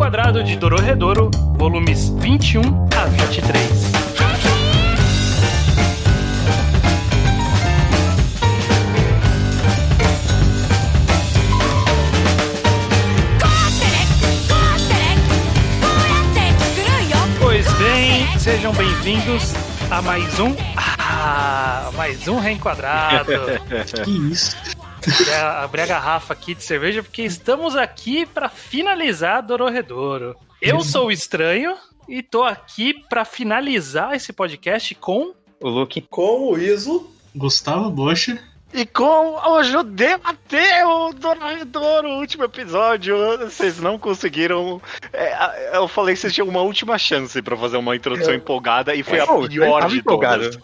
Reenquadrado de Dororedoro, volumes 21 a 23. Pois bem, sejam bem-vindos a mais um. Ah, mais um reenquadrado. que isso? Abrir a garrafa aqui de cerveja, porque estamos aqui para finalizar Dororedoro. Eu sou o estranho e tô aqui para finalizar esse podcast com. O Luke. Com o Iso. Gustavo Bocha. E com o Judeu Mateu do o último episódio, vocês não conseguiram. É, eu falei que vocês tinham uma última chance para fazer uma introdução eu... empolgada e foi a pior de todas.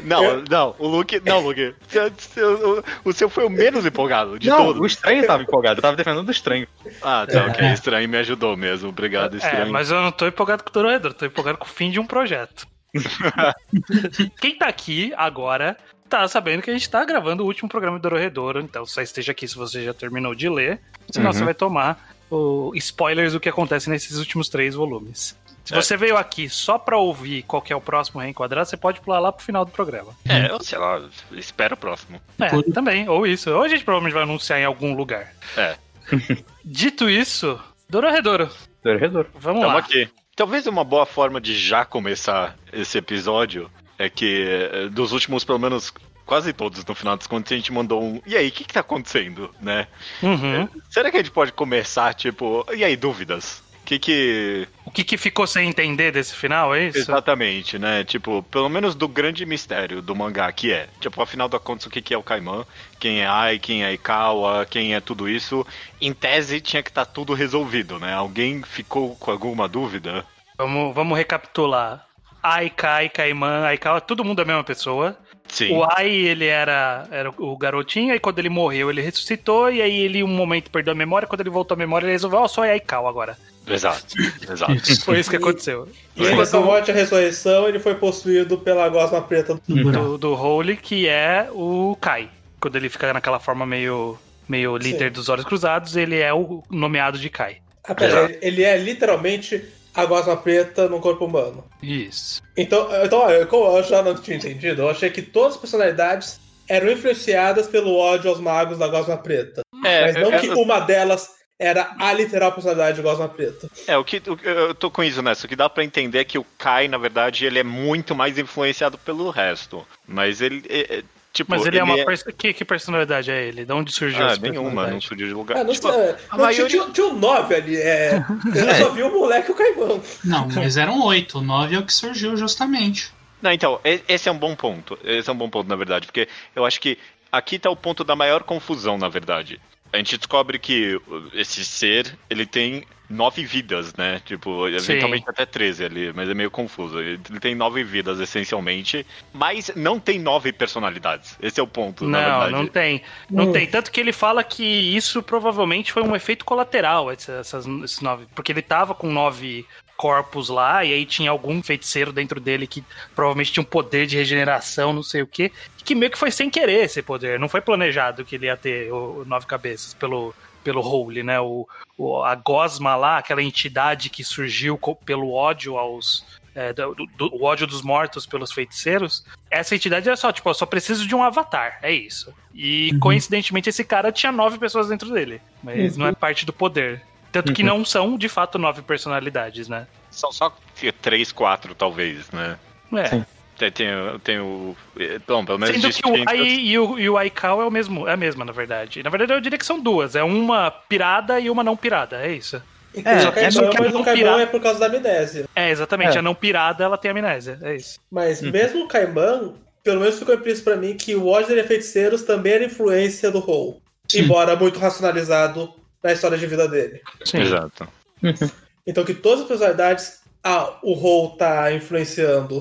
Não, eu... não, o Luke. Não, Luke. O seu foi o menos empolgado de não, todos. O estranho tava empolgado, eu tava defendendo o estranho. Ah, tá, é. ok. Estranho me ajudou mesmo. Obrigado, estranho. É, mas eu não tô empolgado com o Toroedor, tô empolgado com o fim de um projeto. Quem tá aqui agora tá sabendo que a gente tá gravando o último programa do Dororedoro, então só esteja aqui se você já terminou de ler, senão uhum. você vai tomar o spoilers do que acontece nesses últimos três volumes. Se é. você veio aqui só pra ouvir qual é o próximo reenquadrado, você pode pular lá pro final do programa. É, eu sei lá, espera o próximo. É, também, ou isso. Ou a gente provavelmente vai anunciar em algum lugar. É. Dito isso, Dororedoro. Dororedoro. Vamos Tamo lá. aqui. Talvez uma boa forma de já começar esse episódio é que eh, dos últimos, pelo menos quase todos no final das contas, a gente mandou um. E aí, o que, que tá acontecendo, né? Uhum. Será que a gente pode começar, tipo, e aí, dúvidas? O que que. O que que ficou sem entender desse final, é isso? Exatamente, né? Tipo, pelo menos do grande mistério do mangá, que é, tipo, afinal da contas, o que que é o Kaiman, quem é Ai, quem é Ikawa, quem é tudo isso. Em tese, tinha que estar tá tudo resolvido, né? Alguém ficou com alguma dúvida? Vamos, vamos recapitular. Ai, Kai, Kaiman, Aikawa, todo mundo é a mesma pessoa. Sim. O Ai, ele era, era o garotinho, e quando ele morreu, ele ressuscitou, e aí ele, um momento, perdeu a memória, quando ele voltou a memória, ele resolveu, ó, oh, só é Aikawa agora. Exato, exato. Foi isso que aconteceu. E, e nessa morte e ressurreição, ele foi possuído pela gosma preta do, do, do Holy, que é o Kai. Quando ele fica naquela forma meio, meio líder Sim. dos olhos cruzados, ele é o nomeado de Kai. Ah, pera, ele é literalmente a gosma preta no corpo humano. Isso. Então, então olha, como eu já não tinha entendido, eu achei que todas as personalidades eram influenciadas pelo ódio aos magos da gosma preta. É, mas não eu, que eu... uma delas era a literal personalidade de Gosma Preta. É, o que o, eu tô com isso nessa. O que dá para entender é que o Kai, na verdade, ele é muito mais influenciado pelo resto. Mas ele. É, é Tipo, mas ele, ele é uma. É... Que, que, personalidade é ele? De onde surgiu ah, nenhuma, não surgiu de lugar. Ah, não, tipo, não, maioria... tinha, tinha um 9 ali. É... Eu é. só vi o moleque e o caimão. Não, mas eram 8. O 9 é o que surgiu justamente. Não, então, esse é um bom ponto. Esse é um bom ponto, na verdade, porque eu acho que aqui tá o ponto da maior confusão, na verdade. A gente descobre que esse ser, ele tem nove vidas, né? Tipo, eventualmente Sim. até 13 ali, mas é meio confuso. Ele tem nove vidas, essencialmente, mas não tem nove personalidades. Esse é o ponto, não, na verdade. Não, tem. Não uh. tem. Tanto que ele fala que isso provavelmente foi um efeito colateral, essas, esses nove. Porque ele tava com nove corpos lá, e aí tinha algum feiticeiro dentro dele que provavelmente tinha um poder de regeneração, não sei o que, que meio que foi sem querer esse poder. Não foi planejado que ele ia ter o, o nove cabeças pelo pelo Holy, né? O, o, a Gosma lá, aquela entidade que surgiu pelo ódio aos. É, do, do, o ódio dos mortos pelos feiticeiros. Essa entidade é só, tipo, eu só preciso de um avatar, é isso. E uhum. coincidentemente esse cara tinha nove pessoas dentro dele, mas uhum. não é parte do poder. Tanto que uhum. não são, de fato, nove personalidades, né? São só três, quatro, talvez, né? É. Sim. Tem, tem, tem o. Bom, pelo menos Sendo que o Ai e o, e o Aikau é, o mesmo, é a mesma, na verdade. Na verdade, eu diria que são duas. É uma pirada e uma não pirada, é isso. É, só que é, só que mas o Caimão é por causa da amnésia. É, exatamente. É. A não pirada, ela tem amnésia. É isso. Mas uhum. mesmo o Caimão, pelo menos ficou implícito pra mim que o ódio de feiticeiros também era influência do Hole. Embora muito racionalizado na história de vida dele. Sim. Exato. Então que todas as personalidades ah, o Hole tá influenciando.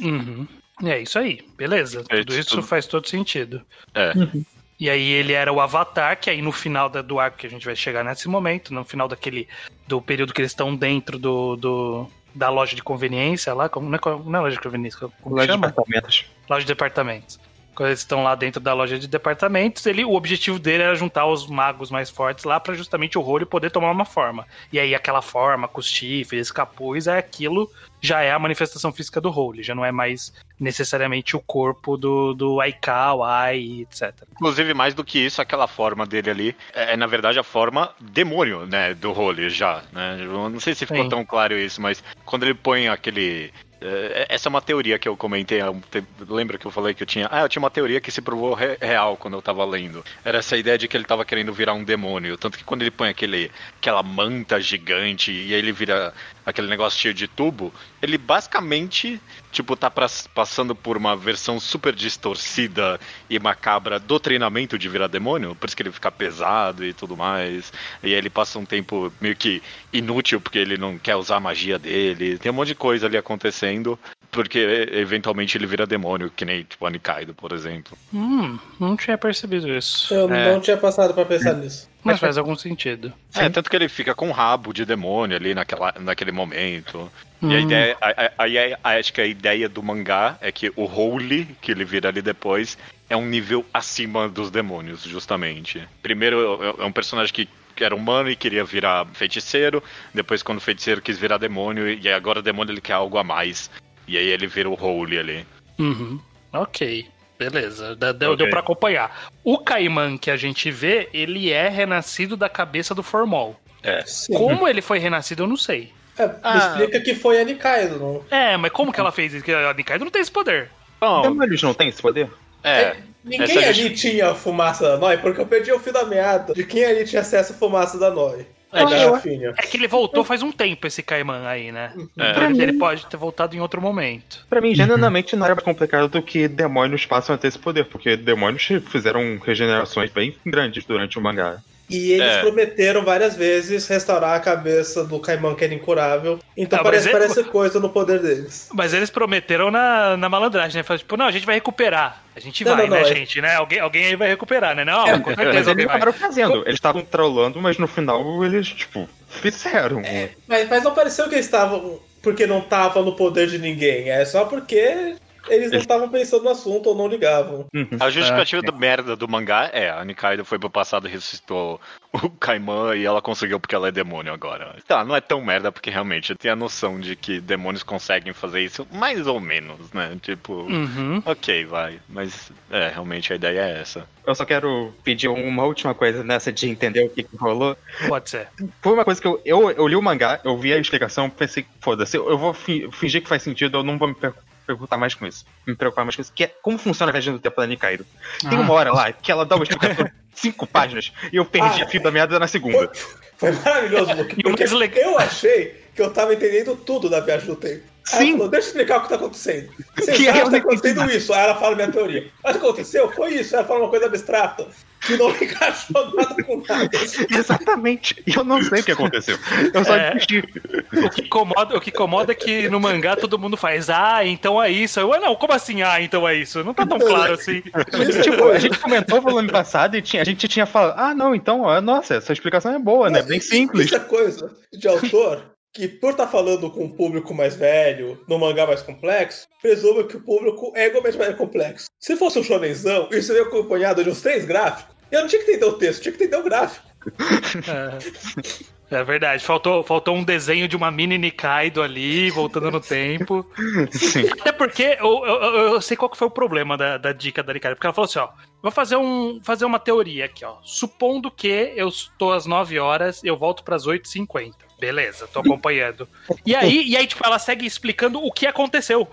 Uhum. É isso aí, beleza. É tudo isso tudo... faz todo sentido. É. Uhum. E aí ele era o Avatar, que aí no final da, do arco que a gente vai chegar nesse momento, no final daquele. do período que eles estão dentro do, do da loja de conveniência lá, como, não, é, não é loja de conveniência, como loja chama? de departamentos. Loja de departamentos. Quando eles estão lá dentro da loja de departamentos, ele, o objetivo dele era juntar os magos mais fortes lá para justamente o Rolo poder tomar uma forma. E aí aquela forma, com os chifres, capuz, é aquilo já é a manifestação física do Holy, já não é mais necessariamente o corpo do, do Aika, o Ai, etc. Inclusive, mais do que isso, aquela forma dele ali é, na verdade, a forma demônio, né, do Holy já, né? Eu não sei se ficou Sim. tão claro isso, mas quando ele põe aquele é, essa é uma teoria que eu comentei. Lembra que eu falei que eu tinha. Ah, eu tinha uma teoria que se provou real quando eu tava lendo. Era essa ideia de que ele tava querendo virar um demônio. Tanto que quando ele põe aquele, aquela manta gigante e aí ele vira aquele negócio cheio de tubo, ele basicamente, tipo, tá pra, passando por uma versão super distorcida e macabra do treinamento de virar demônio, por isso que ele fica pesado e tudo mais. E aí ele passa um tempo meio que inútil porque ele não quer usar a magia dele. Tem um monte de coisa ali acontecendo porque eventualmente ele vira demônio, que nem tipo Anikaido, por exemplo. Hum, não tinha percebido isso. Eu é. não tinha passado para pensar nisso. Mas faz algum sentido. É, tanto que ele fica com um rabo de demônio ali naquela, naquele momento. Hum. E a hum. ideia. Aí acho que a ideia do mangá é que o Holy, que ele vira ali depois, é um nível acima dos demônios, justamente. Primeiro, é, é um personagem que era humano e queria virar feiticeiro. Depois, quando o feiticeiro quis virar demônio, e agora o demônio ele quer algo a mais. E aí ele vira o Holy ali. Uhum. Ok. Beleza, deu, okay. deu pra acompanhar. O Caiman que a gente vê, ele é renascido da cabeça do Formol. É. Sim. Como ele foi renascido, eu não sei. É, ah. explica que foi a Nikaido, não? É, mas como que ela fez isso? A Nikaido não tem esse poder. Bom, Demolhos não tem esse poder? É. é ninguém ali gente... tinha fumaça da Noi, porque eu perdi o fio da meada de quem ali tinha acesso à fumaça da Noi. É, é, é que ele voltou faz um tempo, esse Caiman aí, né? É. Ele, pode ter voltado em outro momento. Pra mim, genuinamente, não era mais complicado do que demônios passam a ter esse poder, porque demônios fizeram regenerações bem grandes durante o mangá. E eles é. prometeram várias vezes restaurar a cabeça do Caimão, que era incurável. Então ah, parece, ele... parece coisa no poder deles. Mas eles prometeram na, na malandragem, né? Falaram, tipo, não, a gente vai recuperar. A gente não, vai, não, né, não, é... gente, né? Alguém, alguém aí vai recuperar, né? Não, é, com certeza alguém vai. Eles fazendo. Eles estavam trollando, mas no final eles, tipo, fizeram. É, mas, mas não pareceu que eles estavam porque não tava no poder de ninguém. É só porque eles não estavam pensando no assunto ou não ligavam. Uhum. A justificativa ah, da merda do mangá é a Nikaido foi pro passado e ressuscitou o Kaiman e ela conseguiu porque ela é demônio agora. Tá, não é tão merda porque realmente tenho a noção de que demônios conseguem fazer isso mais ou menos, né? Tipo, uhum. ok, vai. Mas é, realmente a ideia é essa. Eu só quero pedir uma última coisa nessa de entender o que, que rolou. Pode ser. Foi uma coisa que eu, eu, eu li o mangá, eu vi a explicação, pensei, foda-se, eu vou fingir que faz sentido, eu não vou me preocupar mais com isso. Me preocupar mais com isso. Que é como funciona a viagem do tempo da Nikaido. Tem uma ah. hora lá que ela dá uma explicação cinco páginas e eu perdi ah, a fio da meada na segunda. Foi, foi maravilhoso, Luke, porque eu achei que eu tava entendendo tudo da viagem do tempo. Sim. Falou, Deixa eu explicar o que tá acontecendo. Você que é que tá acontecendo isso. Aí ela fala minha teoria. Mas o que aconteceu? Foi isso. Ela fala uma coisa abstrata que não encaixou nada com nada. Exatamente. E eu não sei o que aconteceu. Eu só é, o que incomoda O que incomoda é que no mangá todo mundo faz, ah, então é isso. Eu, ah, não, como assim, ah, então é isso? Não tá tão claro assim. tipo, a gente comentou no volume passado e tinha, a gente tinha falado, ah, não, então, nossa, essa explicação é boa, né? Bem simples. Essa coisa de autor que por estar tá falando com um público mais velho, no mangá mais complexo, presume que o público é igualmente mais complexo. Se fosse um shonenzão, isso seria acompanhado de uns três gráficos, eu não tinha que entender o texto, tinha que entender o gráfico. É. é verdade, faltou, faltou um desenho de uma mini Nikaido ali, voltando no tempo. Sim. Até porque eu, eu, eu, sei qual que foi o problema da, da dica da Nikaido, porque ela falou assim, ó, vou fazer, um, fazer uma teoria aqui, ó. Supondo que eu estou às 9 horas, eu volto para as 8h50. Beleza, tô acompanhando. E aí, e aí, tipo, ela segue explicando o que aconteceu.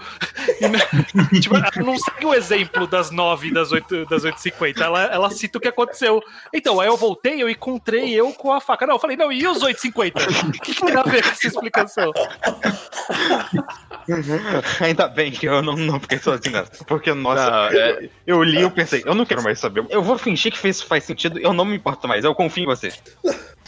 tipo, ela não segue o exemplo das 9 das 8 das 8h50. Ela, ela cita o que aconteceu. Então, aí eu voltei, eu encontrei eu com a faca. Não, eu falei, não, e os 8h50? O que, que tem a ver com essa explicação? Ainda bem que eu não, não fiquei sozinho nessa. Porque, nossa, não, é... eu li e eu pensei, eu não quero mais saber. Eu vou fingir que isso faz sentido, eu não me importo mais, eu confio em você.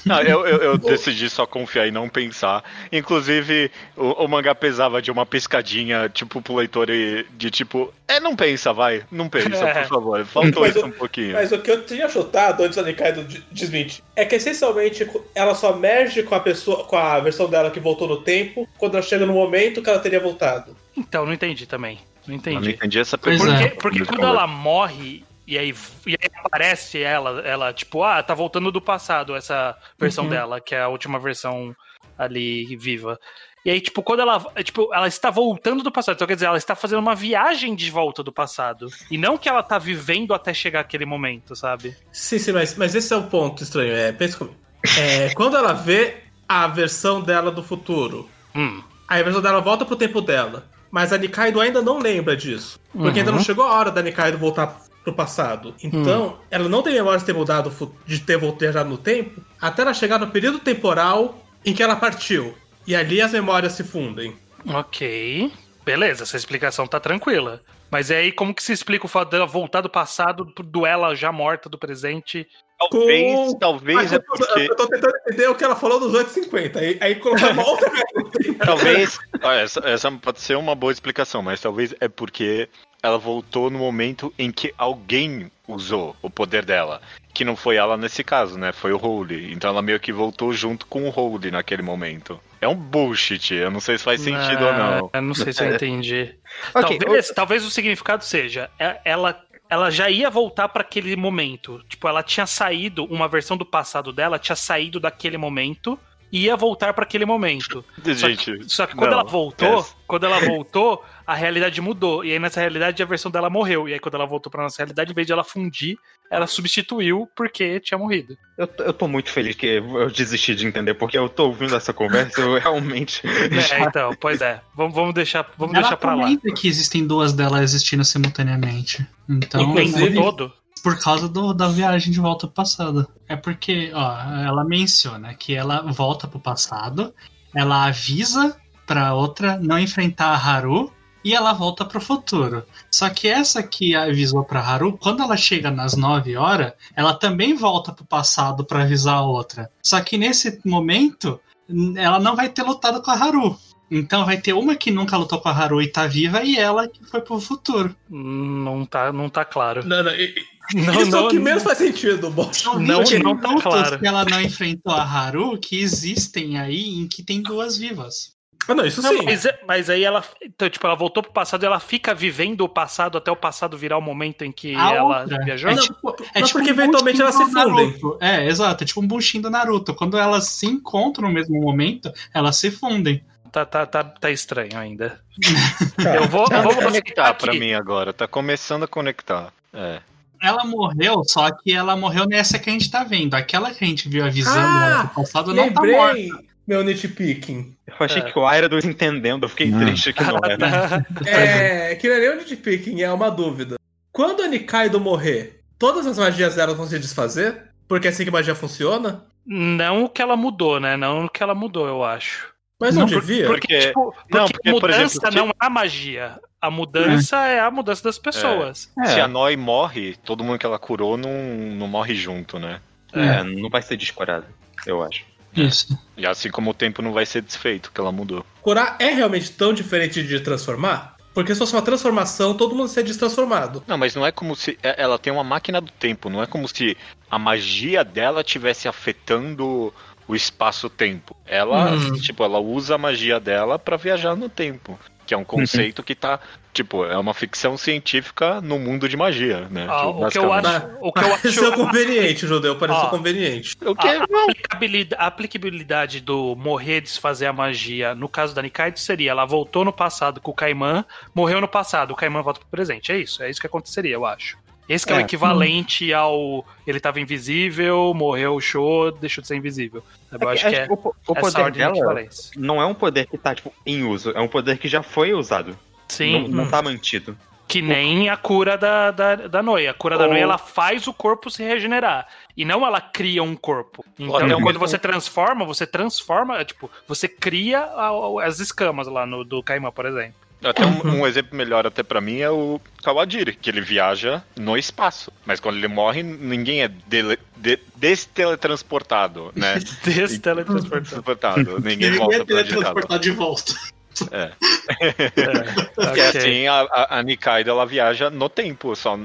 Não, eu, eu, eu decidi só confiar e não pensar. Inclusive, o, o, mangá pesava de uma piscadinha, tipo, pro leitor de tipo, é, não pensa, vai, não pensa, por favor. Faltou mas isso o, um pouquinho. Mas o que eu tinha chutado antes da Nikaido desmente é que essencialmente ela só merge com a pessoa, com a versão dela que voltou no tempo, quando ela chega no momento que ela teria voltado. Então, não entendi também. Não entendi. Eu não entendi essa pergunta. Porque, porque quando ela morre e aí, e aí aparece ela, ela, tipo, ah, tá voltando do passado essa versão uhum. dela, que é a última versão ali viva. E aí, tipo, quando ela. Tipo, ela está voltando do passado. Então, quer dizer, ela está fazendo uma viagem de volta do passado. E não que ela tá vivendo até chegar aquele momento, sabe? Sim, sim, mas, mas esse é o ponto estranho. É, pensa comigo. É, quando ela vê a versão dela do futuro, hum. aí a versão dela volta pro tempo dela. Mas a Nikaido ainda não lembra disso. Porque uhum. ainda não chegou a hora da Nikaido voltar pro passado. Então, hum. ela não tem memória de ter mudado, de ter voltado no tempo, até ela chegar no período temporal em que ela partiu. E ali as memórias se fundem. Ok. Beleza, essa explicação tá tranquila. Mas é aí como que se explica o fato dela voltar do passado do ela já morta do presente? Talvez, com... talvez é porque... Eu tô tentando entender o que ela falou dos 850. Aí, aí colocar uma outra Talvez. essa, essa pode ser uma boa explicação, mas talvez é porque ela voltou no momento em que alguém usou o poder dela. Que não foi ela nesse caso, né? Foi o Holy. Então ela meio que voltou junto com o Holy naquele momento. É um bullshit. Eu não sei se faz sentido ou não. Eu não sei se eu entendi. okay, talvez, talvez o significado seja: é, ela ela já ia voltar para aquele momento. Tipo, ela tinha saído, uma versão do passado dela tinha saído daquele momento ia voltar para aquele momento. Gente, só que, só que quando não, ela voltou, é. quando ela voltou, a realidade mudou. E aí nessa realidade a versão dela morreu. E aí quando ela voltou pra nossa realidade, em vez de ela fundir, ela substituiu porque tinha morrido. Eu, eu tô muito feliz que eu desisti de entender, porque eu tô ouvindo essa conversa, eu realmente. É, então, pois é. Vamos, vamos deixar, vamos ela deixar pra lá. que existem duas delas existindo simultaneamente. Então, o tempo todo? Por causa do, da viagem de volta pro passado. É porque, ó, ela menciona que ela volta pro passado, ela avisa pra outra não enfrentar a Haru e ela volta pro futuro. Só que essa que avisou pra Haru, quando ela chega nas 9 horas, ela também volta pro passado para avisar a outra. Só que nesse momento, ela não vai ter lutado com a Haru. Então vai ter uma que nunca lutou com a Haru e tá viva e ela que foi pro futuro. Não tá, não tá claro. Não, não, não, Isso não, é o que menos faz sentido, Bob. Não, não, não tá claro. que ela não enfrentou a Haru que existem aí em que tem duas vivas. Ah, não, isso não, sim. Mas, mas, aí ela, então, tipo, ela voltou pro passado e ela fica vivendo o passado até o passado virar o momento em que a ela outra. viajou? É tipo, é não, tipo porque um eventualmente elas se fundem. É, exato, é tipo um buchinho do Naruto. Quando elas se encontram no mesmo momento, elas se fundem. Tá, tá, tá, tá estranho ainda. Tá. Eu vou, tá vou conectar para mim agora. Tá começando a conectar. É ela morreu, só que ela morreu nessa que a gente tá vendo. Aquela que a gente viu avisando ah, ela no passado não tá morta. Meu nitpicking. Eu achei é. que o Aira do entendendo, eu fiquei não. triste que não era. é, que não é nem o nitpicking, é uma dúvida. Quando a Nikaido morrer, todas as magias dela vão se desfazer? Porque é assim que magia funciona? Não o que ela mudou, né? Não o que ela mudou, eu acho. Mas não, não devia? Porque, porque, tipo, porque, não, porque mudança exemplo, não é a magia. A mudança é, é a mudança das pessoas. É. Se a Noi morre, todo mundo que ela curou não, não morre junto, né? É, não vai ser descurado, eu acho. Isso. E assim como o tempo não vai ser desfeito, que ela mudou. Curar é realmente tão diferente de transformar? Porque se fosse uma transformação, todo mundo seria destransformado. Não, mas não é como se. É, ela tem uma máquina do tempo, não é como se a magia dela estivesse afetando o espaço-tempo. Ela, hum. tipo, ela usa a magia dela para viajar no tempo que é um conceito que tá, tipo, é uma ficção científica no mundo de magia, né? Ah, tipo, o, que eu acho, o que eu acho. Pareceu conveniente, Judeu, pareceu ah, conveniente. O que a, aplicabilidade, a aplicabilidade do morrer desfazer a magia, no caso da Nikaido, seria ela voltou no passado com o Kaiman, morreu no passado, o Kaiman volta pro presente. É isso, é isso que aconteceria, eu acho. Esse é, é, o equivalente hum. ao. Ele estava invisível, morreu o show, deixou de ser invisível. Eu é acho que, é, o, o poder dela não é um poder que está tipo, em uso, é um poder que já foi usado. Sim. Não, não tá mantido. Que nem a cura da, da, da Noia. A cura da Noia, ela faz o corpo se regenerar. E não ela cria um corpo. Então, quando você transforma, você transforma, tipo, você cria as escamas lá no do Caimã, por exemplo. Até um, um, exemplo melhor até para mim é o Kawadiri, que ele viaja no espaço. Mas quando ele morre, ninguém é dele, de, desteletransportado, né? desteletransportado. ninguém volta é teletransportado de volta. É. é. Porque okay. assim, a, a, a Nikaido, ela viaja no tempo, só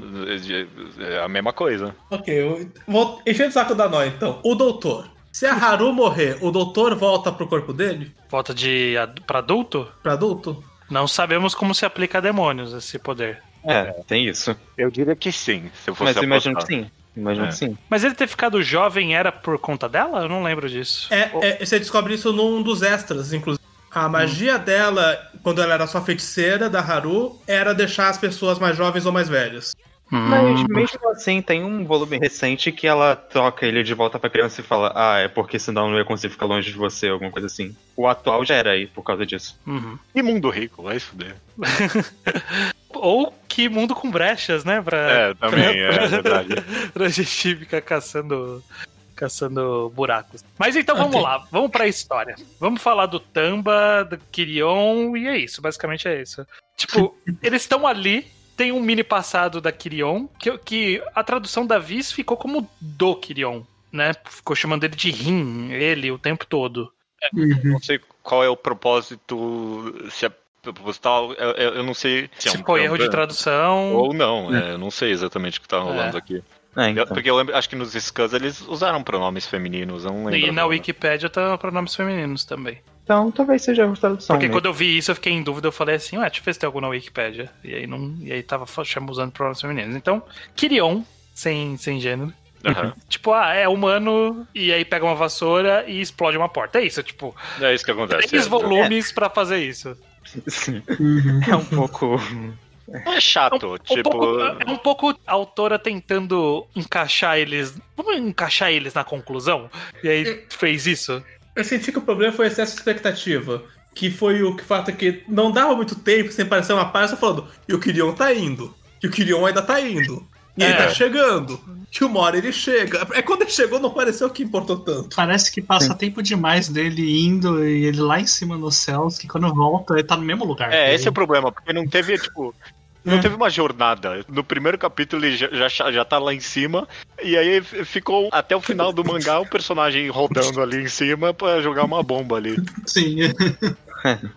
é a mesma coisa. Ok, eu vou encher o saco da Nó, então. O doutor. Se a Haru morrer, o doutor volta pro corpo dele? Volta de pra adulto? Pra adulto? Não sabemos como se aplica a demônios esse poder. É, tem isso. Eu diria que sim, se eu fosse Mas imagino que sim. Imagino É. que sim. Mas ele ter ficado jovem era por conta dela? Eu não lembro disso. É, é, você descobre isso num dos extras, inclusive. A magia dela, quando ela era só feiticeira da Haru, era deixar as pessoas mais jovens ou mais velhas. Mas mesmo assim, tem um volume recente que ela troca ele de volta pra criança e fala: Ah, é porque senão eu não ia conseguir ficar longe de você, alguma coisa assim. O atual já era aí por causa disso. Uhum. E mundo rico, vai se fuder. Ou que mundo com brechas, né? Pra, É, também, é pra- verdade. pra gente ficar caçando, caçando buracos. Mas então vamos lá, vamos pra história. Vamos falar do Tamba, do Kirion, e é isso, basicamente é isso. Tipo, eles estão ali, tem um mini passado da Kirion, que, que a tradução da Viz ficou como do Kirion, né? Ficou chamando ele de Rin, ele, o tempo todo. Uhum. Não sei qual é o propósito, se é proposital, eu, eu- não sei se é Se um foi erro de Kanban tradução. ou não, é, eu não sei exatamente o que tá rolando É. aqui. É, Eu- então. Porque eu lembro, acho que nos scans eles usaram pronomes femininos, eu não lembro. E na. Wikipédia tá pronomes femininos também. Então talvez seja a tradução. Porque mesmo. quando eu vi isso, eu fiquei em dúvida, eu falei assim, ué, deixa eu ver se tem algum na Wikipédia. E aí não. E aí tava fa- chama- usando pronomes femininos. Então, Kirion, sem, sem gênero. Aham. Tipo, ah, é humano, e aí pega uma vassoura e explode uma porta. É isso, tipo, É isso que acontece. três é. volumes pra fazer isso. Sim. Uhum. É um pouco. É chato, Um tipo. pouco, é um pouco a autora tentando encaixar eles. Vamos encaixar eles na conclusão? E aí fez isso. Eu senti que o problema foi excesso de expectativa. Que foi o que fato é que não dava muito tempo sem parecer uma página só falando, e o Kirion tá indo. E o Kirion ainda tá indo. E ele É. tá chegando. Que uma hora ele chega. É quando ele chegou, não pareceu que importou tanto. Parece que passa tempo demais dele indo e ele lá em cima nos céus, que quando volta ele tá no mesmo lugar. É, esse é o problema, porque não teve, tipo. Não teve uma jornada. No primeiro capítulo ele já, já, já tá lá em cima, e aí ficou até o final do mangá o personagem rodando ali em cima pra jogar uma bomba ali. Sim.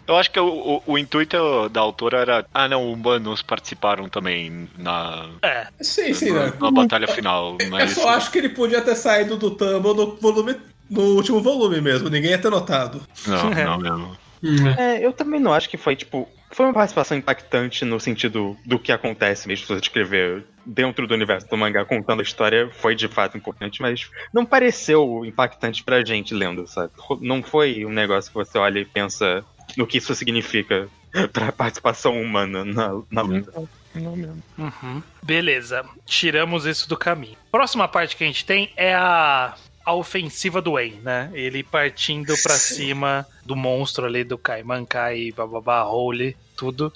Eu acho que o, o, o intuito da autora era. Ah, não, humanos participaram também na, É. Sim, sim, né? na batalha final. Eu Mas só acho que ele podia ter saído do Tumble no volume. No último volume mesmo, ninguém ia ter notado. Não, não mesmo. Hum. É, eu também não acho que foi, tipo. Foi uma participação impactante no sentido do que acontece mesmo, se você escrever dentro do universo do mangá contando a história, foi de fato importante, mas não pareceu impactante pra gente lendo, sabe? Não foi um negócio que você olha e pensa no que isso significa pra participação humana na, na luta. Não mesmo. Uhum. Beleza, tiramos isso do caminho. Próxima parte que a gente tem é a, a ofensiva do En, né? Ele partindo pra cima do monstro ali, do Kaiman Kai, bababá, Holy, tudo.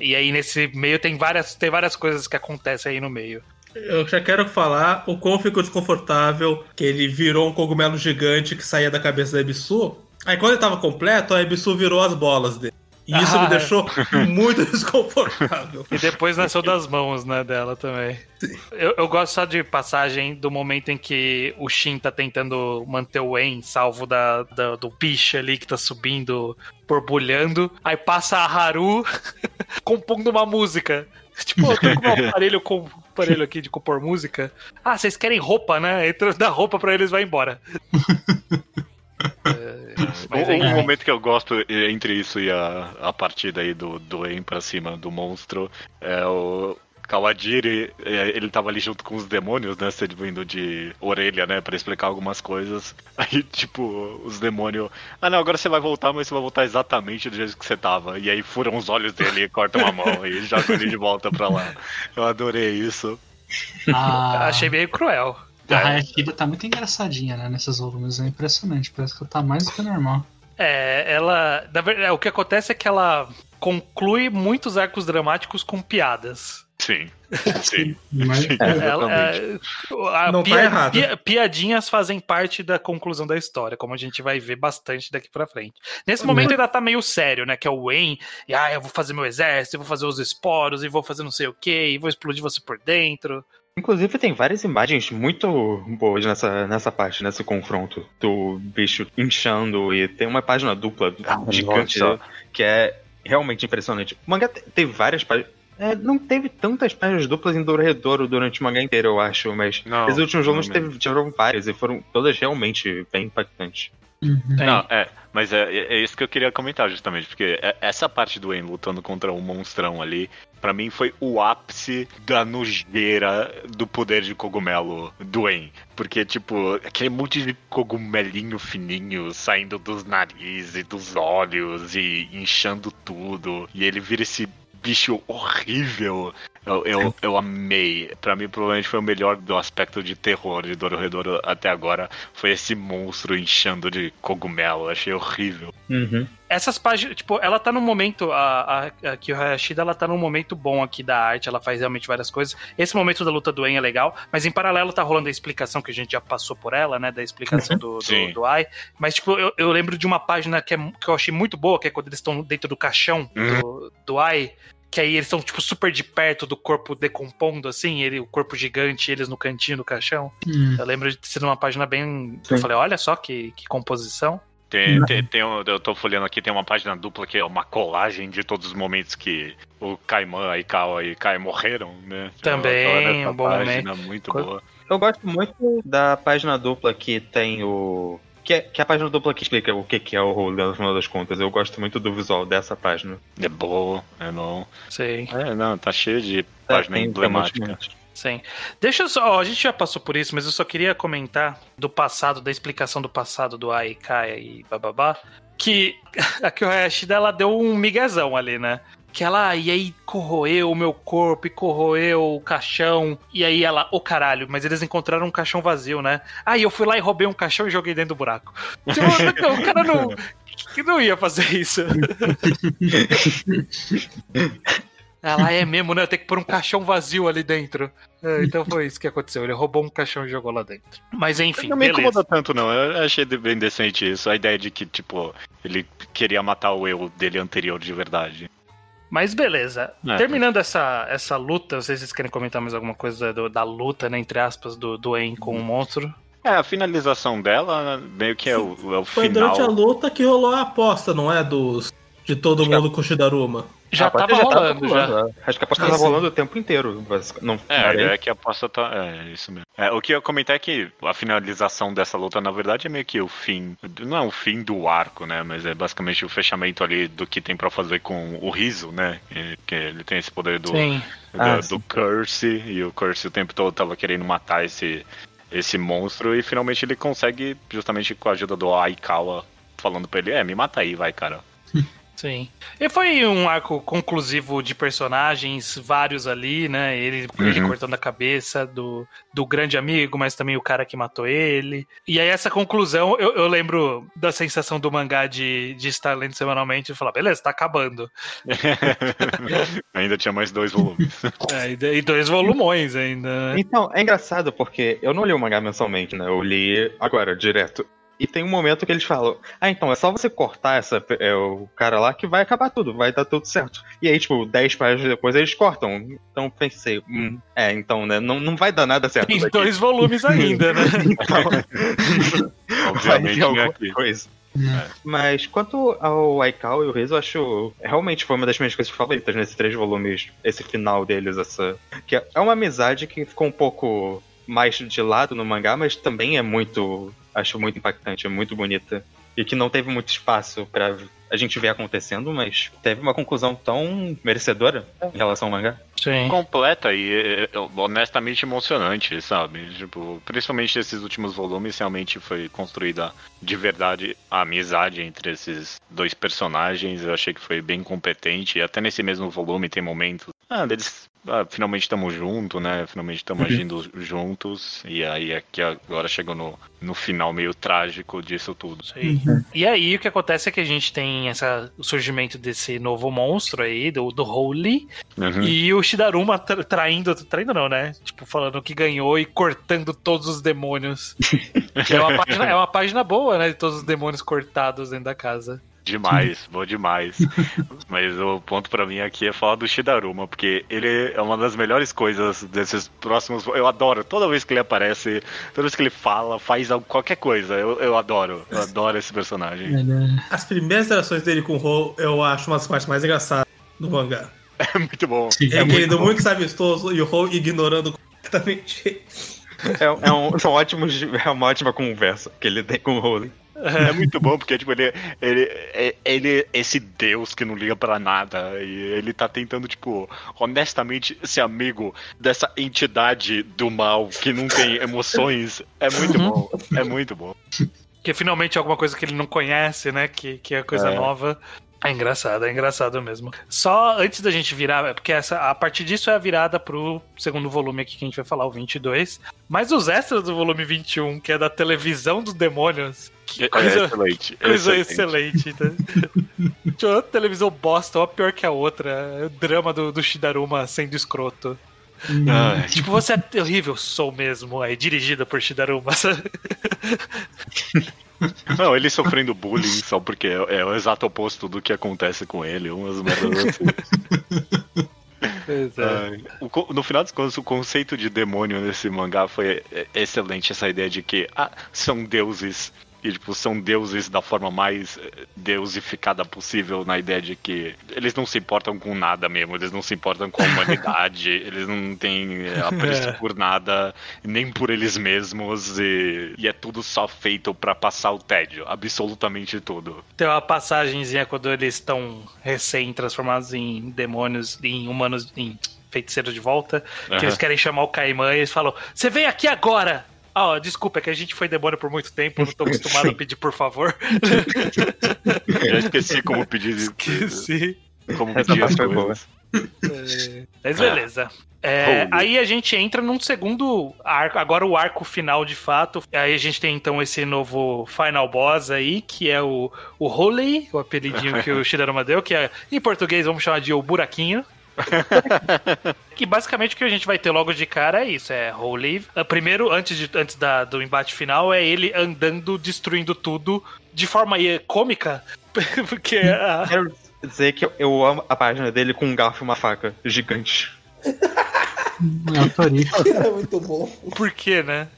E aí nesse meio tem várias, tem várias coisas que acontecem aí no meio. Eu já quero falar o quão ficou desconfortável que ele virou um cogumelo gigante que saía da cabeça da Ebisu. Aí quando ele tava completo, a Ebisu virou as bolas dele. E isso Ah, me é. deixou muito desconfortável. E depois nasceu das mãos, né, dela também. Eu, eu gosto só de passagem do momento em que o Shin tá tentando manter o En salvo da, da- do bicho ali que tá subindo, borbulhando. Aí passa a Haru compondo uma música. Tipo, eu tô com um aparelho, com, aparelho aqui de compor música. Ah, vocês querem roupa, né? Entra, dá roupa pra eles e vai embora. É, mas Um, um momento que eu gosto entre isso e a, a partida aí do, do En pra cima do monstro é o Kawajiri, eh, ele tava ali junto com os demônios, né, servindo de orelha, né, pra explicar algumas coisas. Aí, tipo, os demônios, ah não, agora você vai voltar, mas você vai voltar exatamente do jeito que você tava. E aí furam os olhos dele e cortam a mão e jogam ele de volta pra lá. Eu adorei isso. A, Achei meio cruel. A Hayashida tá muito engraçadinha, né, nesses volumes. É impressionante. Parece que ela tá mais do que normal. É, ela. Na verdade, o que acontece é que ela conclui muitos arcos dramáticos com piadas. Sim, sim. Mas, Ela, é, a Não tá errado. pia- piadinhas fazem parte da conclusão da história, como a gente vai ver bastante daqui pra frente. Nesse momento ainda tá meio sério, né? Que é o Wayne, e ah, eu vou fazer meu exército, eu vou fazer os esporos, e vou fazer não sei o que, e vou explodir você por dentro. Inclusive tem várias imagens muito boas nessa, nessa parte, nesse confronto do bicho inchando e tem uma página dupla Ah, gigante nossa. que é realmente impressionante. O mangá te- teve várias páginas. é, não teve tantas páginas duplas em Dororedoro durante o mangá inteiro, eu acho, mas os últimos volumes não teve, tiveram várias e foram todas realmente bem impactantes. Uhum. Não, é, mas é, é, isso que eu queria comentar justamente, porque é, essa parte do En lutando contra um monstrão ali, para mim foi o ápice da nojeira do poder de cogumelo do En. Porque, tipo, aquele monte de cogumelinho fininho saindo dos narizes e dos olhos e inchando tudo. E ele vira esse bicho horrível. Eu, eu, eu, amei. Pra mim, provavelmente foi o melhor do aspecto de terror de Dororedoro até agora. Foi esse monstro inchando de cogumelo. achei horrível. Uhum. Essas páginas, tipo, ela tá num momento. A, a, a Kyo Hayashida, ela tá num momento bom aqui da arte. Ela faz realmente várias coisas. Esse momento da luta do En é legal. Mas em paralelo tá rolando a explicação que a gente já passou por ela, né? Da explicação uhum. do, do, do, Ai. Mas, tipo, eu, eu, lembro de uma página que, é, que eu achei muito boa, que é quando eles estão dentro do caixão uhum. do, do Ai que aí eles estão, tipo, super de perto do corpo decompondo, assim, ele, o corpo gigante, eles no cantinho do caixão. Hum. Eu lembro de ser uma página bem. Sim. Eu falei, olha só que, que composição. Tem, tem, tem um, eu tô folhando aqui, tem uma página dupla que é uma colagem de todos os momentos que o Kaiman, a Ikawa e Kai morreram, né? Também, um bom página momento. muito boa. Eu gosto muito da página dupla que tem o que é, que é a página dupla que explica o que, que é o rolo no final das contas. Eu gosto muito do visual dessa página. É boa, é bom. Sim. É, não, tá cheio de é, página emblemática. Sim. Deixa eu só. Ó, a gente já passou por isso, mas eu só queria comentar do passado, da explicação do passado do Ai, Kaya e bababá. Que a Kyohashi dela deu um miguezão ali, né? Que ela, e aí corroeu o meu corpo e corroeu o caixão. E aí ela, ô oh, caralho, mas eles encontraram um caixão vazio, né? Aí eu fui lá e roubei um caixão e joguei dentro do buraco. Tipo, não, o cara não, não ia fazer isso. Ela é mesmo, né? Eu tenho que pôr um caixão vazio ali dentro. É, então foi isso que aconteceu. Ele roubou um caixão e jogou lá dentro. Mas enfim. Não me incomoda tanto, não. Eu achei bem decente isso. A ideia de que, tipo, ele queria matar o eu dele anterior de verdade. Mas beleza. É. Terminando essa, essa luta, não sei se vocês querem comentar mais alguma coisa do, da luta, né, entre aspas, do, do En com o monstro. É, a finalização dela meio que é o, é o Foi final. Foi durante a luta que rolou a aposta, não é? Dos, de todo mundo com o Shidaruma. Já tava já rolando, tava rolando, já. Acho que a aposta ah, tava rolando o tempo inteiro. Não, é, é que a aposta tá. É, isso mesmo. É, o que eu ia comentar é que a finalização dessa luta, na verdade, é meio que o fim. Não é o fim do arco, né? Mas é basicamente o fechamento ali do que tem pra fazer com o riso, né? Que, que ele tem esse poder do, do, ah, do Curse, e o Curse o tempo todo tava querendo matar esse, esse monstro, e finalmente ele consegue, justamente com a ajuda do Aikawa, falando pra ele: É, me mata aí, vai, cara. Sim. E foi um arco conclusivo de personagens, vários ali, né? Ele, uhum. ele cortando a cabeça do, do grande amigo, mas também o cara que matou ele. E aí, essa conclusão, eu, eu lembro da sensação do mangá de, de estar lendo semanalmente e falar: beleza, tá acabando. ainda tinha mais dois volumes. É, e dois volumões ainda. Né? Então, é engraçado porque eu não li o mangá mensalmente, né? Eu li agora, direto. E tem um momento que eles falam: Ah, então é só você cortar essa, é, o cara lá que vai acabar tudo, vai dar tudo certo. E aí, tipo, 10 páginas depois eles cortam. Então pensei: hum, É, então, né? Não, não vai dar nada certo. Tem daqui. dois volumes ainda, né? então, Obviamente, alguma coisa. É. Mas quanto ao Aikau e o Riz, eu acho realmente foi uma das minhas coisas favoritas nesses três volumes, esse final deles, essa. Que é uma amizade que ficou um pouco mais de lado no mangá, mas também é muito acho muito impactante, é muito bonita. E que não teve muito espaço para a gente ver acontecendo, mas teve uma conclusão tão merecedora em relação ao mangá. Sim. Completa e honestamente emocionante, sabe? Tipo, principalmente esses últimos volumes, realmente foi construída de verdade a amizade entre esses dois personagens. Eu achei que foi bem competente. E até nesse mesmo volume tem momentos. Ah, deles ah, finalmente estamos juntos, né? Finalmente estamos uhum. agindo juntos. E aí aqui agora chegou no, no final meio trágico disso tudo. Uhum. E aí o que acontece é que a gente tem essa, o surgimento desse novo monstro aí, do, do Holy, uhum. e o Shidaruma traindo, traindo não, né? Tipo, falando que ganhou e cortando todos os demônios. é, uma página, é uma página boa, né? De todos os demônios cortados dentro da casa. Demais, bom demais. Mas o ponto para mim aqui é falar do Shidaruma, porque ele é uma das melhores coisas desses próximos. Eu adoro, toda vez que ele aparece, toda vez que ele fala, faz qualquer coisa. Eu, eu adoro, eu adoro esse personagem. As primeiras interações dele com o Ho, eu acho uma das partes mais engraçadas do mangá. É muito bom. Sim, é, é muito, muito sabistoso e o Ho ignorando completamente. É, é, um, são ótimos, é uma ótima conversa que ele tem com o Holy. É muito bom, porque tipo, ele, ele, é, ele é esse deus que não liga para nada. E ele tá tentando, tipo, honestamente ser amigo dessa entidade do mal que não tem emoções. É muito uhum. bom. É muito bom. Que finalmente é alguma coisa que ele não conhece, né? Que, que é coisa é. nova. É engraçado, é engraçado mesmo. Só antes da gente virar, porque essa, a partir disso é a virada pro segundo volume aqui que a gente vai falar, o 22. Mas os extras do volume 21, que é da televisão dos demônios. Que é, coisa, é excelente. Coisa excelente. excelente tá? televisão bosta, uma pior que a outra. É o drama do, do Shidaruma sendo escroto. Hum. Tipo, você é horrível, sou mesmo. Aí, dirigida por Shidaruma. Não, ele sofrendo bullying só porque é, é, o exato oposto do que acontece com ele, umas merdas assim. É. no final das contas, o conceito de demônio nesse mangá foi excelente. Essa ideia de que ah, são deuses e tipo, são deuses da forma mais eh, deusificada possível, na ideia de que eles não se importam com nada mesmo, eles não se importam com a humanidade, eles não têm eh, apreço é. por nada, nem por eles mesmos, e, e é tudo só feito para passar o tédio, absolutamente tudo. Tem uma passagenzinha quando eles estão recém-transformados em demônios, em humanos, em feiticeiros de volta, que uhum. eles querem chamar o Caimã e eles falam: Você vem aqui agora! Ah, ó, desculpa, é que a gente foi demônio por muito tempo, não tô acostumado a pedir por favor. Já esqueci como pedir. Esqueci. Como pedir as coisas. É, mas beleza. É, aí a gente entra num segundo arco, agora o arco final de fato. Aí a gente tem então esse novo final boss aí, que é o, o Holy, o apelidinho que o Shiraruma deu, que é, em português vamos chamar de o Buraquinho. que basicamente o que a gente vai ter logo de cara é isso: é Holy. Ah, primeiro, antes, de, antes da, do embate final, é ele andando, destruindo tudo de forma cômica. Porque. Uh... Quero dizer que eu amo a página dele com um garfo e uma faca gigante. É, é muito bom. Por quê, né?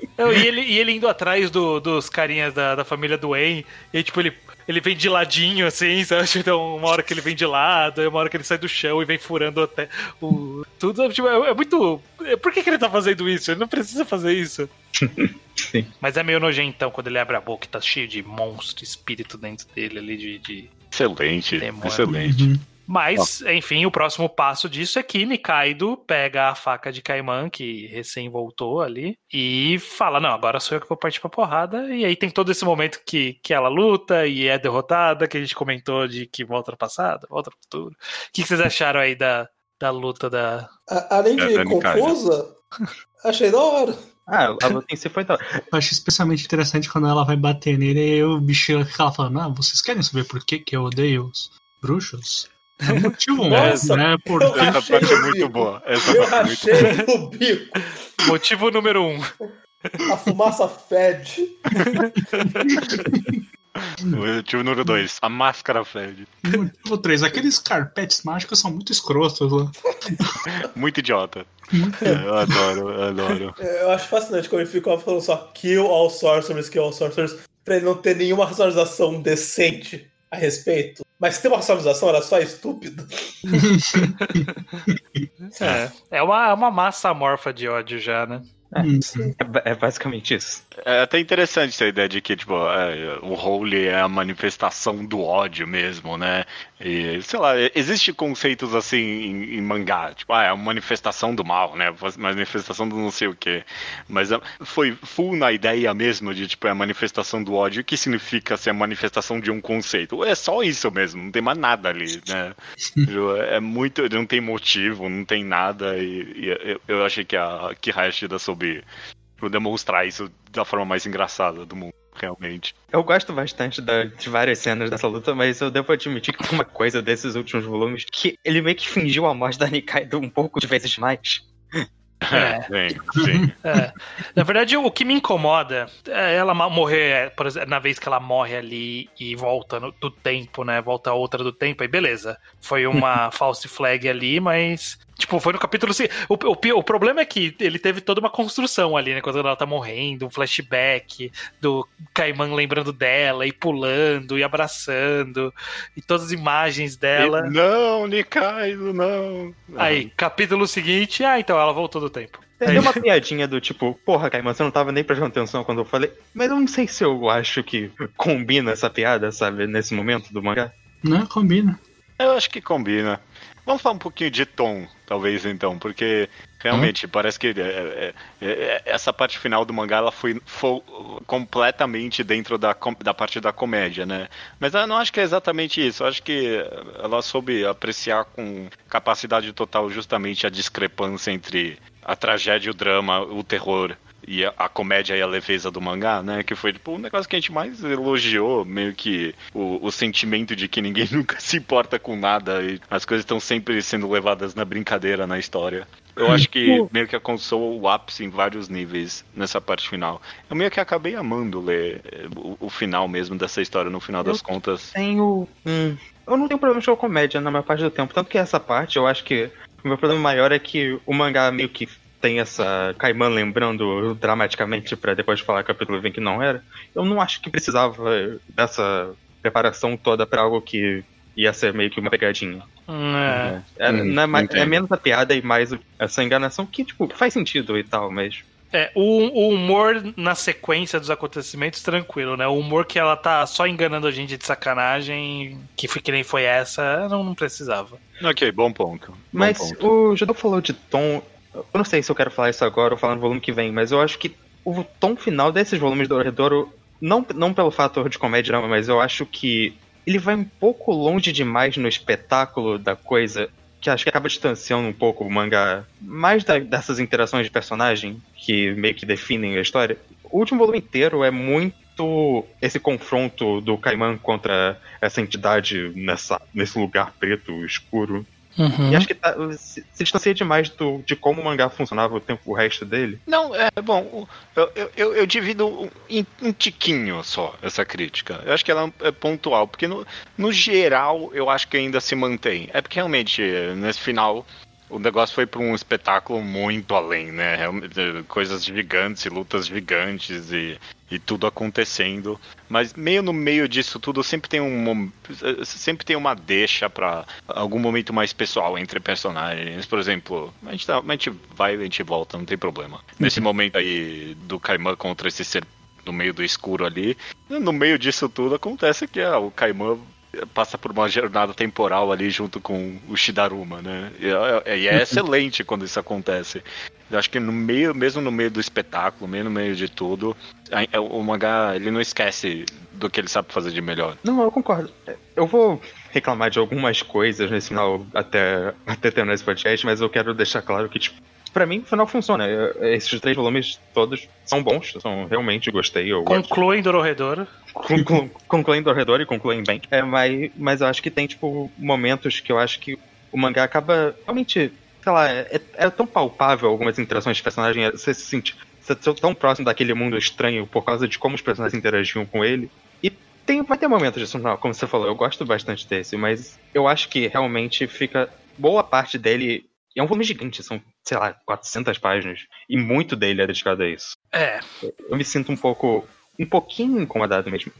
E, ele, e ele indo atrás do, dos carinhas da, da família do Wayne, e tipo, ele ele vem de ladinho, assim, sabe? Então, uma hora que ele vem de lado, uma hora que ele sai do chão e vem furando até o. Tudo. Tipo, é, é, muito. Por que, que ele tá fazendo isso? Ele não precisa fazer isso. Sim. Mas é meio nojentão quando ele abre a boca e tá cheio de monstro, espírito dentro dele ali de. de... Excelente, demônio. excelente. Uhum. Mas, enfim, o próximo passo disso é que Nikaido pega a faca de Kaiman, que recém voltou ali, e fala: Não, agora sou eu que vou partir pra porrada. E aí tem todo esse momento que, que ela luta e é derrotada, que a gente comentou de que volta no passado, volta no futuro. O que, que vocês acharam aí da, da luta da. A, além de é, confusa, achei da hora. Ah, a luta em si foi da Eu acho especialmente interessante quando ela vai bater nele e o bicho fica falando: Ah, vocês querem saber por que, que eu odeio os bruxos? É motivo Nossa, né? Porque... Essa parte é muito boa. Essa eu achei o bico. Motivo número um. A fumaça fede. Motivo número 2, a máscara fede. Motivo 3, aqueles carpetes mágicos são muito escrotos lá. muito idiota. eu adoro, eu adoro. Eu acho fascinante como ele ficou falando só kill all sorcerers, kill all sorcerers, pra ele não ter nenhuma racionalização decente a respeito. Mas ter uma racionalização era só estúpido. é, é uma, é uma massa amorfa de ódio já, né? É, é, basicamente isso. É até interessante essa ideia de que, tipo, é, o Holy é a manifestação do ódio mesmo, né? E, sei lá, existe conceitos assim em, em, mangá, tipo, ah, é uma manifestação do mal, né? Manifestação do não sei o quê. Mas é, foi full na ideia mesmo de, tipo, é a manifestação do ódio, que significa ser a manifestação de um conceito. É só isso mesmo, não tem mais nada ali, né? é muito, não tem motivo, não tem nada, e, e eu, eu achei que a que Hayashida soube demonstrar isso da forma mais engraçada do mundo, realmente. Eu gosto bastante da, de várias cenas dessa luta, mas eu devo admitir que uma coisa desses últimos volumes que ele meio que fingiu a morte da Nikaido um pouco de vezes mais. É. Sim, sim. É. Na verdade, o que me incomoda é ela morrer, por exemplo, na vez que ela morre ali e volta no, do tempo, né? Volta a outra do tempo, aí beleza. Foi uma false flag ali, mas Tipo, foi no capítulo. O, o, o problema é que ele teve toda uma construção ali, né? Quando ela tá morrendo, um flashback do Caiman lembrando dela e pulando e abraçando e todas as imagens dela. E não, Nikaido, não. Aí, capítulo seguinte, ah, então ela voltou do tempo. Tem uma piadinha do tipo, porra, Caimã, você não tava nem prestando atenção quando eu falei. Mas eu não sei se eu acho que combina essa piada, sabe, nesse momento do mangá. Não, combina. Eu acho que combina. Vamos falar um pouquinho de tom, talvez, então, porque realmente hum? parece que é, é, é, é, essa parte final do mangá ela foi, foi completamente dentro da, da parte da comédia, né? Mas eu não acho que é exatamente isso. Eu acho que ela soube apreciar com capacidade total justamente a discrepância entre a tragédia, o drama, o terror e a, a, comédia e a leveza do mangá, né? Que foi tipo, um negócio que a gente mais elogiou, meio que o, o sentimento de que ninguém nunca se importa com nada e as coisas estão sempre sendo levadas na brincadeira na história. Eu acho que meio que alcançou o ápice em vários níveis nessa parte final. Eu meio que acabei amando ler eh, o, o final mesmo dessa história no final das contas. Tenho. Hum, eu não tenho problema com comédia na maior parte do tempo. Tanto que essa parte, eu acho que o meu problema maior é que o mangá meio que tem essa Caimã lembrando dramaticamente para depois falar capítulo 20 que não era. Eu não acho que precisava dessa preparação toda para algo que ia ser meio que uma pegadinha. É. É, hum, é, é, menos a piada e mais essa enganação que, tipo, faz sentido e tal, mas. É, o, o, humor na sequência dos acontecimentos, tranquilo, né? O humor que ela tá só enganando a gente de sacanagem, que, foi, que nem foi essa, não, não precisava. Ok, bom ponto. Bom mas ponto. o Judô falou de tom. Eu não sei se eu quero falar isso agora ou falar no volume que vem, mas eu acho que o tom final desses volumes do Oredouro, não, não pelo fator de comédia, mas eu acho que ele vai um pouco longe demais no espetáculo da coisa, que acho que acaba distanciando um pouco o mangá mais da, dessas interações de personagem que meio que definem a história. O último volume inteiro é muito esse confronto do Kaiman contra essa entidade nessa, nesse lugar preto, escuro. Uhum. E acho que tá, se, se, distancia demais do, de como o mangá funcionava o tempo o resto dele. Não, é bom. Eu, eu, eu divido em um tiquinho só essa crítica. Eu acho que ela é pontual, porque no, no geral eu acho que ainda se mantém. É porque realmente, nesse final, o negócio foi para um espetáculo muito além, né? Coisas gigantes, lutas gigantes e, e tudo acontecendo. Mas meio no meio disso tudo sempre tem um sempre tem uma deixa para algum momento mais pessoal entre personagens. Por exemplo, a gente, tá, a gente vai e a gente volta, não tem problema. Nesse uhum. momento aí do Kaiman contra esse ser no meio do escuro ali, no meio disso tudo acontece que ah, o Kaiman passa por uma jornada temporal ali junto com o Shidaruma, né? E é, e é excelente quando isso acontece. Eu acho que no meio, mesmo no meio do espetáculo, mesmo no meio de tudo, é, o mangá ele não esquece do que ele sabe fazer de melhor. Não, eu concordo. Eu vou reclamar de algumas coisas nesse final até, até terminar esse podcast, mas eu quero deixar claro que, tipo, pra mim, o final funciona. Esses três volumes todos são bons, são realmente gostei. Eu concluem Dororedoro. Conclu, concluem Dororedoro e concluem bem. É, mas, mas eu acho que tem, tipo, momentos que eu acho que o mangá acaba realmente. Sei lá, é, é tão palpável algumas interações de personagem, você se sente você tá tão próximo daquele mundo estranho por causa de como os personagens interagiam com ele. E tem, vai ter momentos disso, não, como você falou, eu gosto bastante desse, mas eu acho que realmente fica boa parte dele e é um volume gigante, são, sei lá, 400 páginas. E muito dele é dedicado a isso. É. Eu me sinto um pouco. um pouquinho incomodado mesmo.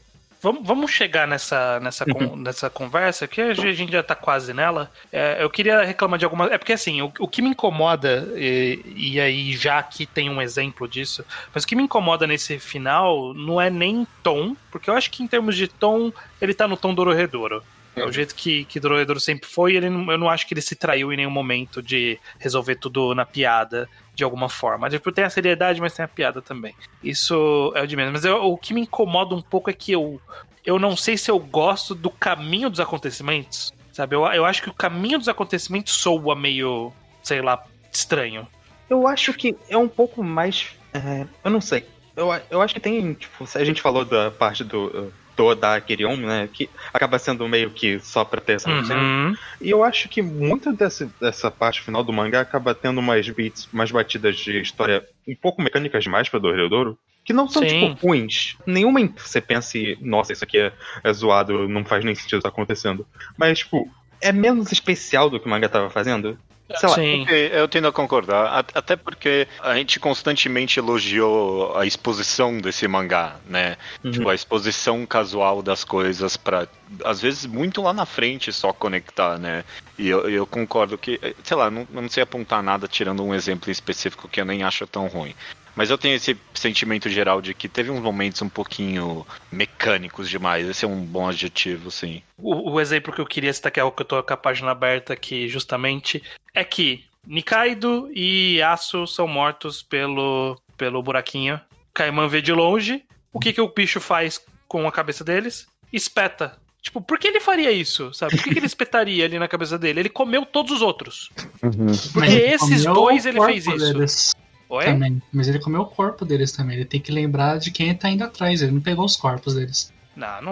Vamos, vamos chegar nessa, nessa, uhum. nessa conversa, que a gente já tá quase nela. É, eu queria reclamar de alguma. É porque assim, o, o que me incomoda, e, e, aí já aqui tem um exemplo disso, mas o que me incomoda nesse final não é nem tom, porque eu acho que em termos de tom, ele tá no tom do Dororedoro. É o jeito que, que Droedoro sempre foi, ele, eu não acho que ele se traiu em nenhum momento de resolver tudo na piada de alguma forma. Tipo, tem a seriedade, mas tem a piada também. Isso é o de menos. Mas eu, o que me incomoda um pouco é que eu, eu não sei se eu gosto do caminho dos acontecimentos. Sabe? Eu, eu acho que o caminho dos acontecimentos soa meio, sei lá, estranho. Eu acho que é um pouco mais. É, eu não sei. Eu, eu acho que tem. Tipo, a gente falou da parte do toda a Kirion, né? Que acaba sendo meio que só pra ter essa uhum. E eu acho que muito desse, dessa parte final do mangá acaba tendo umas beats, mais batidas de história um pouco mecânicas demais pra Dororedoro. Que não são, Sim. tipo, ruins. Nenhuma você pense, nossa, isso aqui é, é zoado, não faz nem sentido estar tá acontecendo. Mas, tipo, é menos especial do que o mangá tava fazendo. Sei lá, Sim. eu tendo a concordar, até porque a gente constantemente elogiou a exposição desse mangá, né? Uhum. Tipo, a exposição casual das coisas para às vezes muito lá na frente só conectar, né? E eu, eu concordo que, sei lá, não, não sei apontar nada tirando um exemplo específico que eu nem acho tão ruim. Mas eu tenho esse sentimento geral de que teve uns momentos um pouquinho mecânicos demais. Esse é um bom adjetivo, sim. O, o exemplo que eu queria citar, que é o que eu tô com a página aberta aqui, justamente, é que Nikaido e Aço são mortos pelo, pelo buraquinho. Kaiman vê de longe. O que, que o bicho faz com a cabeça deles? Espeta. Tipo, por que ele faria isso? Sabe? Por que, que ele espetaria ali na cabeça dele? Ele comeu todos os outros. Uhum. Porque esses dois ele fez isso. Deles. Oi? Também. Mas ele comeu o corpo deles também. Ele tem que lembrar de quem tá indo atrás. Ele não pegou os corpos deles. Não,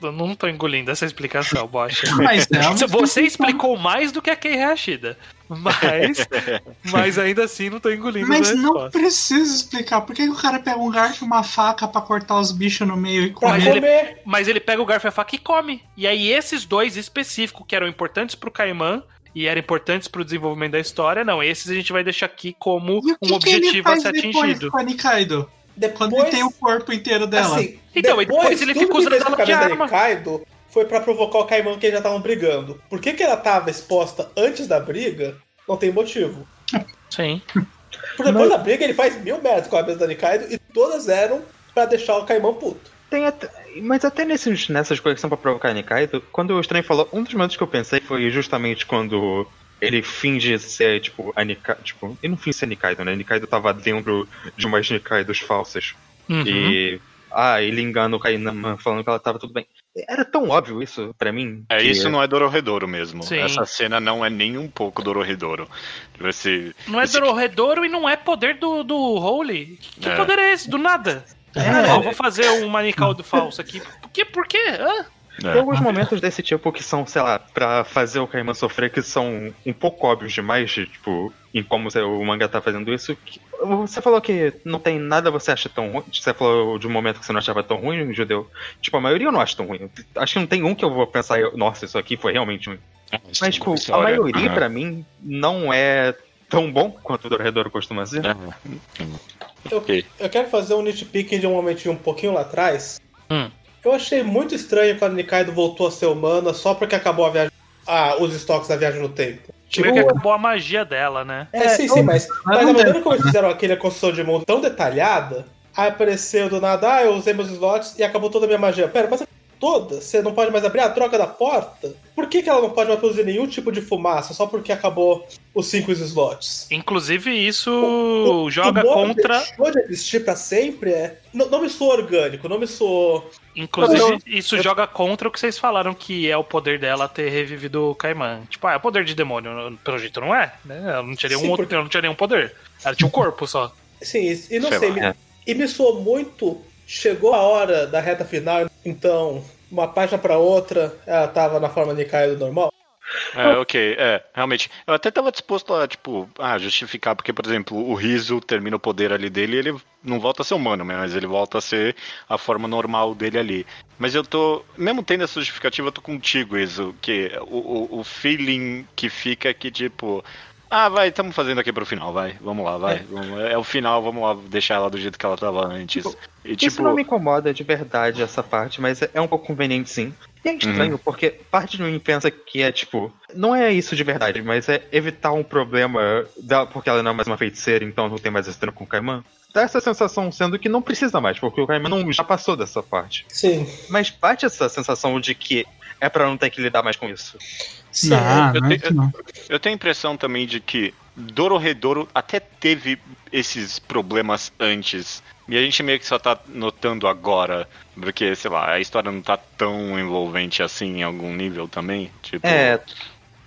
não, não tô engolindo essa explicação, Bosch. Mas é Você explicou mais do que a Kei Hashida. Mas, mas ainda assim não tô engolindo Mas não precisa explicar. Por que, o cara pega um garfo e uma faca para cortar os bichos no meio e come? Mas ele, mas ele pega o garfo e a faca e come. E aí esses dois específicos que eram importantes pro Caimã e eram importantes para o desenvolvimento da história, não. Esses a gente vai deixar aqui como um objetivo a ser atingido. Com a Nikaido? Depois, Quando ele tem o corpo inteiro dela. Assim, então, depois, depois ele fica usando ela de arma. Nikaido foi para provocar o Kaiman que eles já estavam brigando. Por que, que ela estava exposta antes da briga? Não tem motivo. Sim. Por depois Mas... da briga, ele faz mil metros com a cabeça da Nikaido e todas eram para deixar o Kaiman puto. Tem até, mas até nesses, nessas coisas que são pra provocar Nikaido, quando o estranho falou, um dos momentos que eu pensei foi justamente quando ele finge ser, tipo, a Nikaido. Tipo, ele não finge ser Nikaido, né? Nikaido tava dentro de umas Nikaidos falsas. Uhum. E. Ah, ele engana o Kainama falando que ela tava tudo bem. Era tão óbvio isso para mim. É, que... isso não é Dororedoro mesmo. Sim. Essa cena não é nem um pouco Dororedoro. Esse, não é esse... Dororedoro e não é poder do, do Holy. Que é. poder é esse? Do nada. É, ó, vou fazer um manicaldo falso aqui. Por quê? Por quê? Hã? É. Tem alguns momentos desse tipo que são, sei lá, pra fazer o Kaiman sofrer, que são um pouco óbvios demais, tipo, em como o manga tá fazendo isso. Você falou que não tem nada você acha tão ruim. Você falou de um momento que você não achava tão ruim, judeu. Tipo, a maioria eu não acho tão ruim. Acho que não tem um que eu vou pensar, nossa, isso aqui foi realmente ruim. É, Mas, tipo, a maioria, uhum. para mim, não é tão bom quanto o Dorredor costuma ser. Uhum. Eu, eu quero fazer um nitpicking de um momentinho um pouquinho lá atrás. Hum. Eu achei muito estranho quando Nikaido voltou a ser humana só porque acabou a viagem. Ah, os estoques da viagem no tempo. Tipo, que acabou a magia dela, né? É, sim, sim, mas, mas a maneira como eles fizeram aquela construção de mundo tão detalhada, aí apareceu do nada, ah, eu usei meus slots e acabou toda a minha magia. Pera, mas toda, você não pode mais abrir a troca da porta? Por que, que ela não pode mais produzir nenhum tipo de fumaça só porque acabou os cinco slots? Inclusive, isso o, o, joga o contra. Deixou de existir pra sempre é. Não, não me soa orgânico, não me soa. Inclusive, não, isso eu... joga contra o que vocês falaram que é o poder dela ter revivido o Kaiman. Tipo, ah, é poder de demônio. Pelo jeito não é, né? Ela não tinha nenhum, Sim, porque... não tinha nenhum poder. Ela tinha um corpo só. Sim, e não sei, sei me, e me soou muito Chegou a hora da reta final, então, uma página para outra, ela tava na forma de Kaido normal. É, ok, é, realmente. Eu até tava disposto a, tipo, ah, justificar, porque, por exemplo, o Riso termina o poder ali dele e ele não volta a ser humano, mas ele volta a ser a forma normal dele ali. Mas eu tô, mesmo tendo essa justificativa, eu tô contigo, Iso, que o, o, o feeling que fica é que, tipo, ah, vai, estamos fazendo aqui pro final, vai. Vamos lá, vai. É. Vamos, é o final, vamos lá deixar ela do jeito que ela tava antes. Tipo, e, tipo... Isso não me incomoda de verdade, essa parte, mas é um pouco conveniente sim. E é estranho, uhum. porque parte de mim pensa que é tipo. Não é isso de verdade, mas é evitar um problema dela, porque ela não é mais uma feiticeira, então não tem mais esse com o Kaiman. Dá essa sensação sendo que não precisa mais, porque o Kaiman não já passou dessa parte. Sim. Mas parte essa sensação de que é para não ter que lidar mais com isso. Sim, não, eu, não é tenho, eu, tenho a impressão também de que Dororedoro até teve esses problemas antes. E a gente meio que só tá notando agora. Porque, sei lá, a história não tá tão envolvente assim em algum nível também. Tipo... É.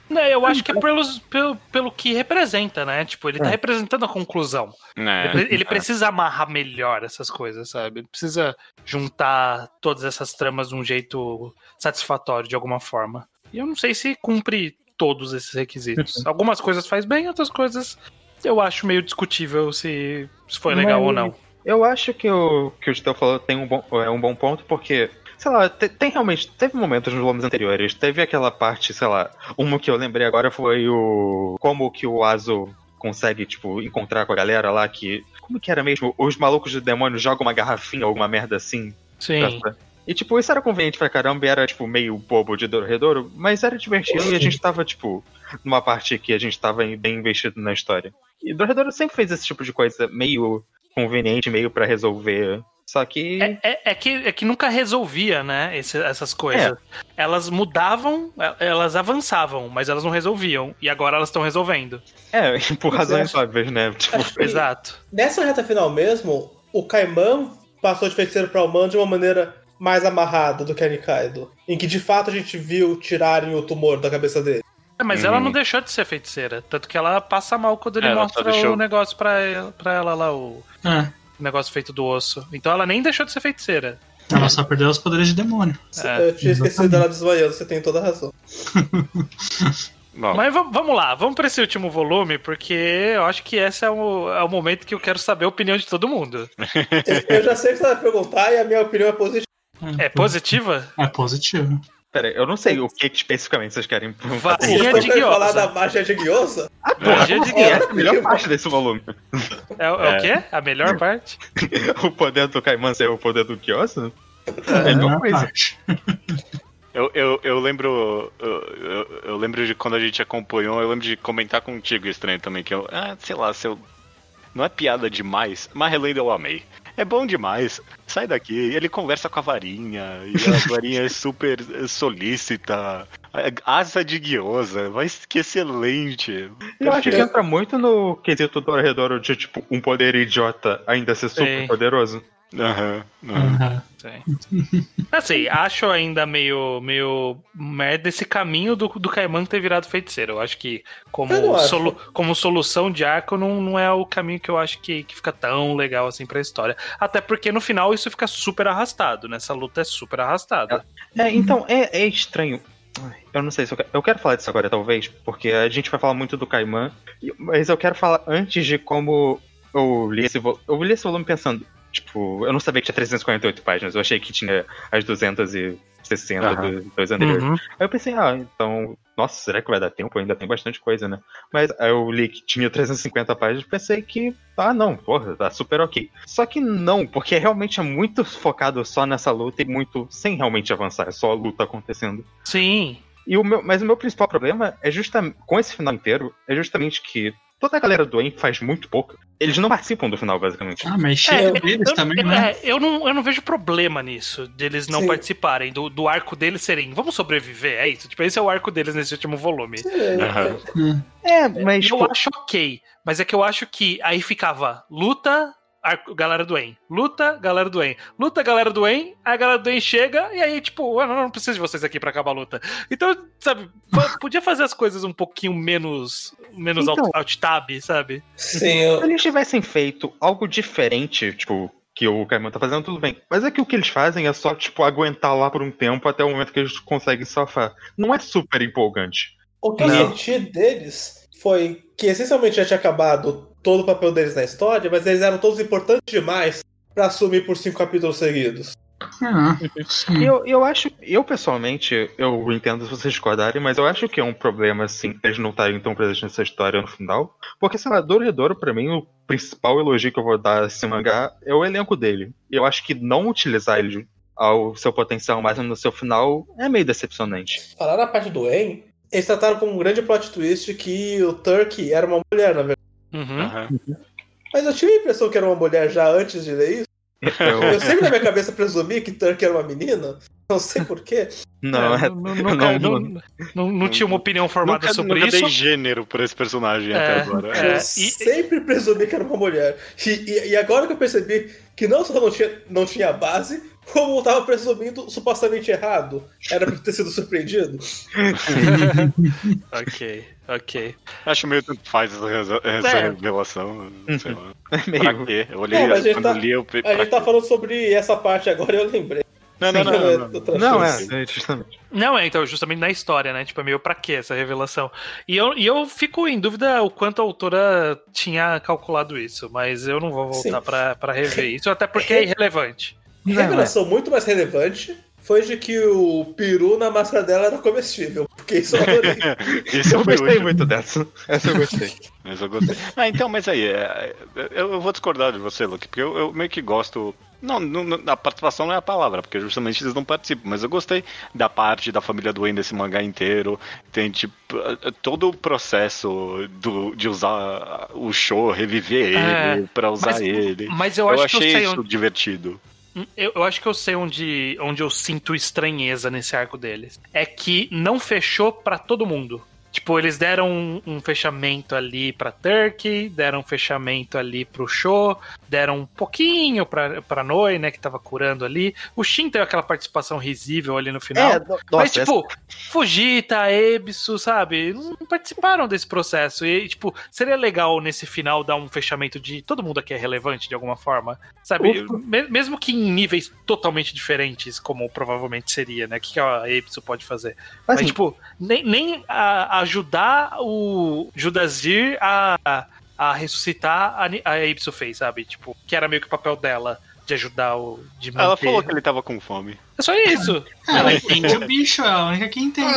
Não, eu acho que é pelos, pelo, pelo que representa, né? Tipo, ele tá é. representando a conclusão. É, ele, ele é. precisa amarrar melhor essas coisas, sabe? Ele precisa juntar todas essas tramas de um jeito satisfatório, de alguma forma. E eu não sei se cumpre todos esses requisitos. Uhum. Algumas coisas faz bem, outras coisas eu acho meio discutível se, se foi legal Mas, ou não. Eu acho que o que o Titão falou tem um bom, é um bom ponto, porque sei lá, te, tem realmente. Teve momentos nos volumes anteriores. Teve aquela parte, sei lá. Uma que eu lembrei agora foi o. Como que o Azo consegue, tipo, encontrar com a galera lá que. Como que era mesmo? Os malucos do demônio jogam uma garrafinha, alguma merda assim. Sim. Pra... E, tipo, isso era conveniente pra caramba e era, tipo, meio bobo de Dorredouro, mas era divertido e a gente tava, tipo, numa parte que a gente tava bem investido na história. E Dorredouro sempre fez esse tipo de coisa meio conveniente, meio para resolver só que. É, é, é, que, é que nunca resolvia, né? Esse, essas coisas. É. Elas mudavam, é, elas avançavam, mas elas não resolviam. E agora elas estão resolvendo. É, por razões óbvias, né? Tipo... Exato. Nessa reta final mesmo, o Kaiman passou de feiticeiro para humano de uma maneira mais amarrada do que a Nikaido. Em que de fato a gente viu tirarem o tumor da cabeça dele. É, mas ela não uhum. deixou de ser feiticeira. Tanto que ela passa mal quando ele mostra o negócio pra, pra ela lá, o. É negócio feito do osso. Então ela nem deixou de ser feiticeira. Ela só perdeu os poderes de demônio. É, eu tinha esquecido dela desvaiando, você tem toda a razão. Bom. Mas vamos lá, vamos para esse último volume, porque eu acho que esse é o, é o momento que eu quero saber a opinião de todo mundo. eu já sei que você vai perguntar e a minha opinião é positiva. É positiva? É positiva. Pera, eu não sei o que especificamente vocês querem Varinha de guiosa. falar da magia de guiosa? Ah, magia de guiosa. É a melhor parte desse volume. É, é, é. o quê? A melhor parte? o poder do Caiman ser o poder do guiosa? É a melhor coisa. Eu, eu, eu lembro. Eu, eu, eu, lembro de quando a gente acompanhou, eu lembro de comentar contigo estranho também, que eu. Ah, sei lá, se eu. Não é piada demais, mas relendo eu amei. É bom demais. Sai daqui. Ele conversa com a varinha. E a varinha é super solícita. Asa de guiosa. Mas que excelente. Eu acho que entra muito no quesito do redor de, tipo, um poder idiota ainda ser super poderoso. Aham. Uhum, uhum. Assim, acho ainda meio, meio merda esse caminho do, do Caiman ter virado feiticeiro. Eu acho que como, solu, como solução de arco não, não é o caminho que eu acho que, que fica tão legal assim pra história. Até porque no final isso fica super arrastado, né? Essa luta é super arrastada. É, então, é, é estranho. Eu não sei se eu quero, eu quero falar disso agora, talvez, porque a gente vai falar muito do Caiman, mas eu quero falar antes de como eu li esse, eu li esse volume pensando, Tipo, eu não sabia que tinha 348 páginas, eu achei que tinha as 260 uhum. dos dois anteriores. Uhum. Aí eu pensei, ah, então, nossa, será que vai dar tempo? Ainda tem bastante coisa, né? Mas aí eu li que tinha 350 páginas e pensei que, ah, não, porra, tá super ok. Só que não, porque realmente é muito focado só nessa luta e muito sem realmente avançar, é só a luta acontecendo. Sim. E o meu, mas o meu principal problema é justamente, com esse final inteiro, é justamente que toda a galera do EN faz muito pouco. Eles não participam do final, basicamente. Ah, mas cheio é, deles eu, também, né? É, eu, não, eu não vejo problema nisso, deles não Sim. participarem, do, do arco deles serem, vamos sobreviver, é isso. Tipo, esse é o arco deles nesse último volume. Uhum. É, mas... Eu tipo... acho ok, mas é que eu acho que aí ficava luta, galera do EN. Luta, galera do EN. Luta, galera do EN. Aí a galera do EN chega e aí, tipo, eu não, não preciso de vocês aqui para acabar a luta. Então, sabe, podia fazer as coisas um pouquinho menos, menos então, alt-tab, sabe? Sim. Eu... Se eles tivessem feito algo diferente, tipo, que o Caimão tá fazendo, tudo bem. Mas é que o que eles fazem é só, tipo, aguentar lá por um tempo até o momento que eles conseguem safar. Não é super empolgante. O que não. eu senti deles foi que essencialmente já tinha acabado todo o papel deles na história, mas eles eram todos importantes demais para assumir por cinco capítulos seguidos. Ah, eu, eu acho, eu pessoalmente, eu entendo se vocês discordarem, mas eu acho que é um problema, assim, eles não estarem tão presentes nessa história no final. Porque, sei lá, Dororedoro, pra mim, o principal elogio que eu vou dar a esse mangá é o elenco dele. E eu acho que não utilizar ele ao seu potencial mais no seu final é meio decepcionante. Falar na parte do En, eles trataram como um grande plot twist que o Turkey era uma mulher, na verdade. Uhum. Uhum. Mas eu tive a impressão que era uma mulher já antes de ler isso. Eu, eu sempre na minha cabeça presumi que Turk era uma menina. Não sei porquê. Não, é, nunca, não, não, não, não, tinha uma opinião formada nunca, sobre nunca isso. dei gênero por esse personagem é, até agora. É, eu e, sempre presumi que era uma mulher. E, e, e, agora que eu percebi que não só não tinha, não tinha base, como eu tava presumindo supostamente errado. Era pra ter sido surpreendido. ok. Ok. Acho meio tanto faz essa, essa é. revelação. Sei lá. É meio... Pra quê? Eu olhei, não, a gente, tá, li, eu... a gente tá falando sobre essa parte agora e eu lembrei. Não, não, não. Não, não, não é, é, justamente. Não, é, então, justamente na história, né? Tipo, é meio pra quê essa revelação? E eu, e eu fico em dúvida o quanto a autora tinha calculado isso, mas eu não vou voltar pra, pra rever isso, até porque é irrelevante. Revelação muito mais relevante foi de que o peru na máscara dela era comestível. Porque isso eu adorei. isso eu gostei muito dessa. Essa eu gostei. mas eu gostei. Ah, então, mas aí, é, eu, vou discordar de você, Luke, porque eu, eu meio que gosto. Não, não, a participação não é a palavra, porque justamente eles não participam, mas eu gostei da parte da família do Wayne desse mangá inteiro. Tem, tipo, todo o processo do, de usar o show, reviver é, ele, pra usar mas, ele. Mas eu, eu achei eu isso onde... divertido. Eu, eu, acho que eu sei onde, onde eu sinto estranheza nesse arco deles. É que não fechou para todo mundo. Tipo, eles deram um, um, fechamento ali pra Turkey, deram um fechamento ali pro Show, deram um pouquinho pra, pra Noi, né, que tava curando ali. O Shin teve aquela participação risível ali no final. É, nossa, mas, tipo, essa... Fujita, Ebisu, sabe, não participaram desse processo. E, tipo, seria legal nesse final dar um fechamento de todo mundo aqui é relevante de alguma forma, sabe? Mesmo que em níveis totalmente diferentes, como provavelmente seria, né? O que, a Ebisu pode fazer? Mas, mas tipo, nem, nem a ajudar o Judasir a, a ressuscitar a, a Ipso fez, sabe? Tipo, que era meio que o papel dela de ajudar o. De manter... Ela falou que ele tava com fome. É só isso. É, ela entende o bicho, é a única que entende.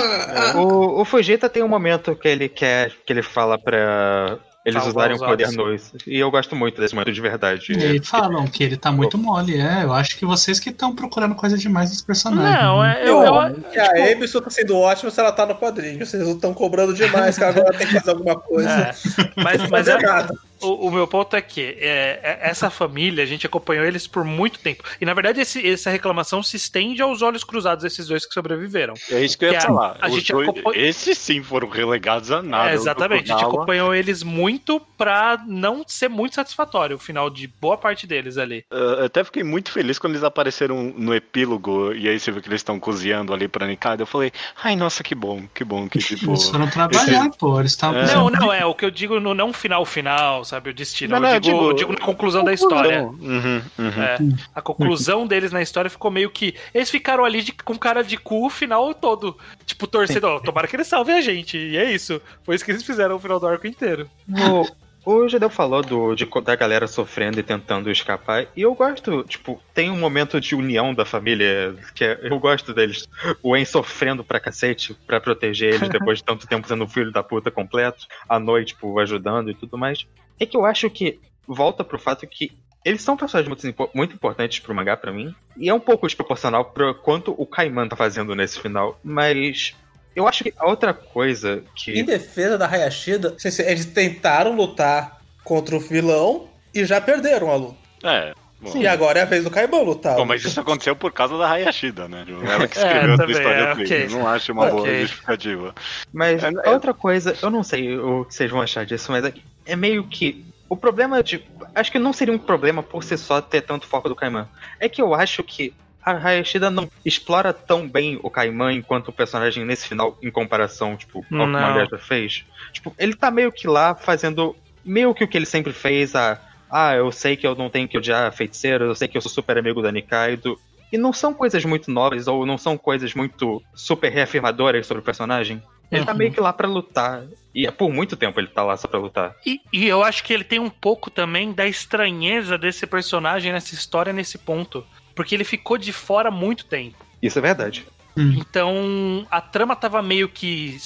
O, o Fujita tem um momento que ele quer, que ele fala pra eles usarem o poder nois. E eu gosto muito desse momento de verdade. E falam que ele tá muito mole, é. Eu acho que vocês que estão procurando coisa demais dos personagens. Não, é. Eu, eu, eu, tipo... A Emerson tá sendo ótima se ela tá no quadrinho. Vocês não estão cobrando demais, que agora tem que fazer alguma coisa. É. Mas, mas é, nada. O, o, meu ponto é que é, é, essa família, a gente acompanhou eles por muito tempo. E na verdade, esse, essa reclamação se estende aos olhos cruzados desses dois que sobreviveram. É isso que eu ia falar. A, a gente dois, acompanhou... Esses sim foram relegados a nada. É, exatamente. A gente acompanhou eles muito pra não ser muito satisfatório o final de boa parte deles ali. Eu até fiquei muito feliz quando eles apareceram no epílogo e aí você vê que eles estão cozinhando ali pra Nikada. Eu falei, ai, nossa, que bom, que bom que tipo. Eles foram trabalhar, esse... pô. Eles estavam. É. Não, não, é o que eu digo no não final final, sabe? O destino. Não, não, eu, digo, eu, digo, eu digo na conclusão, conclusão. da história. Uhum, uhum. É, a conclusão deles na história ficou meio que. Eles ficaram ali de, com cara de cu o final todo. Tipo, torcendo, tomara que eles salvem a gente. E é isso. Foi isso que eles fizeram no final do arco inteiro. O, o Judeu falou do, de, da galera sofrendo e tentando escapar. E eu gosto, tipo, tem um momento de união da família que é, eu gosto deles. O En sofrendo pra cacete pra proteger eles depois de tanto tempo sendo filho da puta completo. A noite, tipo, ajudando e tudo mais. É que eu acho que volta pro fato que eles são personagens muito, muito importantes pro mangá para mim. E é um pouco desproporcional pro quanto o Kaiman tá fazendo nesse final. Mas eu acho que a outra coisa que. Em defesa da Hayashida, eles tentaram lutar contra o vilão e já perderam a luta. É. Bom. E agora é a vez do Kaiban lutar. Bom, mas isso aconteceu por causa da Hayashida, né? Ela que escreveu é, a história é, okay. Não acho uma okay. boa justificativa. Mas é, outra coisa, eu não sei o que vocês vão achar disso, mas é, é meio que. O problema de. Acho que não seria um problema por si só ter tanto foco do Kaiman. É que eu acho que a Hayashida não explora tão bem o Kaiman enquanto o personagem nesse final, em comparação, tipo, ao não. que o mangá já fez. Tipo, ele tá meio que lá fazendo meio que o que ele sempre fez, a ah, eu sei que eu não tenho que odiar feiticeiro, eu sei que eu sou super amigo da Nikaido. E não são coisas muito nobres, ou não são coisas muito super reafirmadoras sobre o personagem. Ele tá uhum. meio que lá para lutar. E é por muito tempo ele tá lá só pra lutar. E, e, eu acho que ele tem um pouco também da estranheza desse personagem nessa história, nesse ponto porque ele ficou de fora muito tempo. Isso é verdade. Hum. Então, a trama tava meio que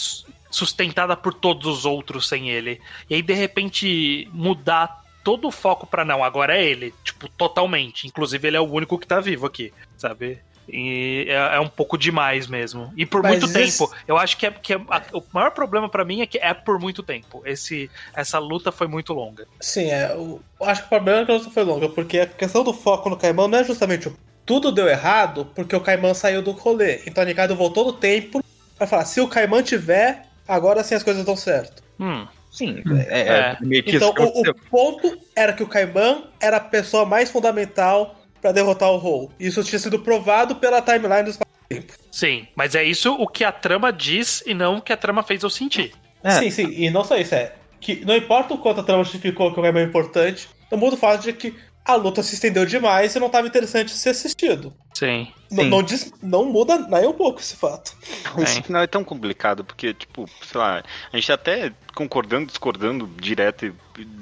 sustentada por todos os outros sem ele. E aí, de repente, mudar todo o foco para não, agora é ele, tipo, totalmente. Inclusive, ele é o único que tá vivo aqui, sabe? E é, é, um pouco demais mesmo. E por Mas muito tempo. Eu acho que, é, que é, a, o maior problema para mim é que é por muito tempo. Esse, essa luta foi muito longa. Sim, é. Eu acho que o problema é que a luta foi longa, porque a questão do foco no Caimão não é justamente o tudo deu errado porque o Caimão saiu do rolê. Então a Nikaido voltou no tempo pra falar: se o Caimão tiver, agora sim as coisas dão certo. Hum. Sim, é, é, é. meio que Então o, o, ponto era que o Kaiman era a pessoa mais fundamental para derrotar o Hole. Isso tinha sido provado pela timeline dos tempos. Sim, mas é isso o que a trama diz e não o que a trama fez eu sentir. É. Sim, sim, e não só isso, é que não importa o quanto a trama justificou que o Kaiman é importante, o mundo fala de que a luta se estendeu demais e não estava interessante ser assistido. Sim. Não, sim. Não, diz, não, muda nem um pouco esse fato. Esse final é tão complicado, porque, tipo, sei lá, a gente tá até concordando, discordando direto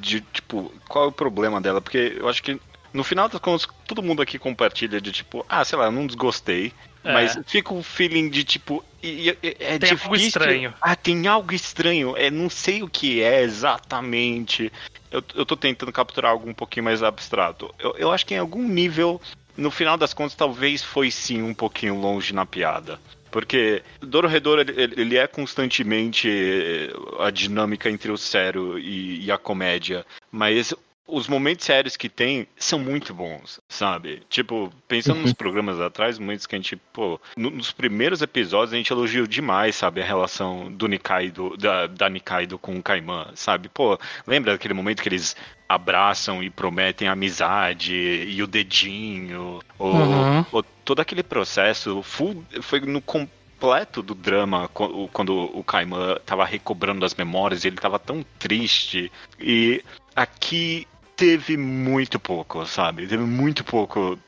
de, tipo, qual é o problema dela, porque eu acho que no final das contas, todo mundo aqui compartilha de tipo, ah, sei lá, eu não desgostei. É. Mas fica um feeling de tipo. É, é tem difícil. algo estranho. Ah, tem algo estranho. É, não sei o que é exatamente. Eu, eu tô tentando capturar algo um pouquinho mais abstrato. Eu, eu acho que em algum nível, no final das contas, talvez foi sim um pouquinho longe na piada. Porque Dororedor, ele, ele é constantemente a dinâmica entre o sério e, e a comédia. Mas os momentos sérios que tem são muito bons, sabe? Tipo, pensando uhum. nos programas atrás, momentos que a gente, pô, nos primeiros episódios a gente elogiou demais, sabe, a relação do Nikaido, da, da Nikaido com o Kaiman, sabe? Pô, lembra daquele momento que eles abraçam e prometem amizade e o dedinho, ou, uhum. ou todo aquele processo full, foi no completo do drama quando o Kaiman tava recobrando as memórias e ele tava tão triste. E aqui teve muito pouco, sabe? Teve muito pouco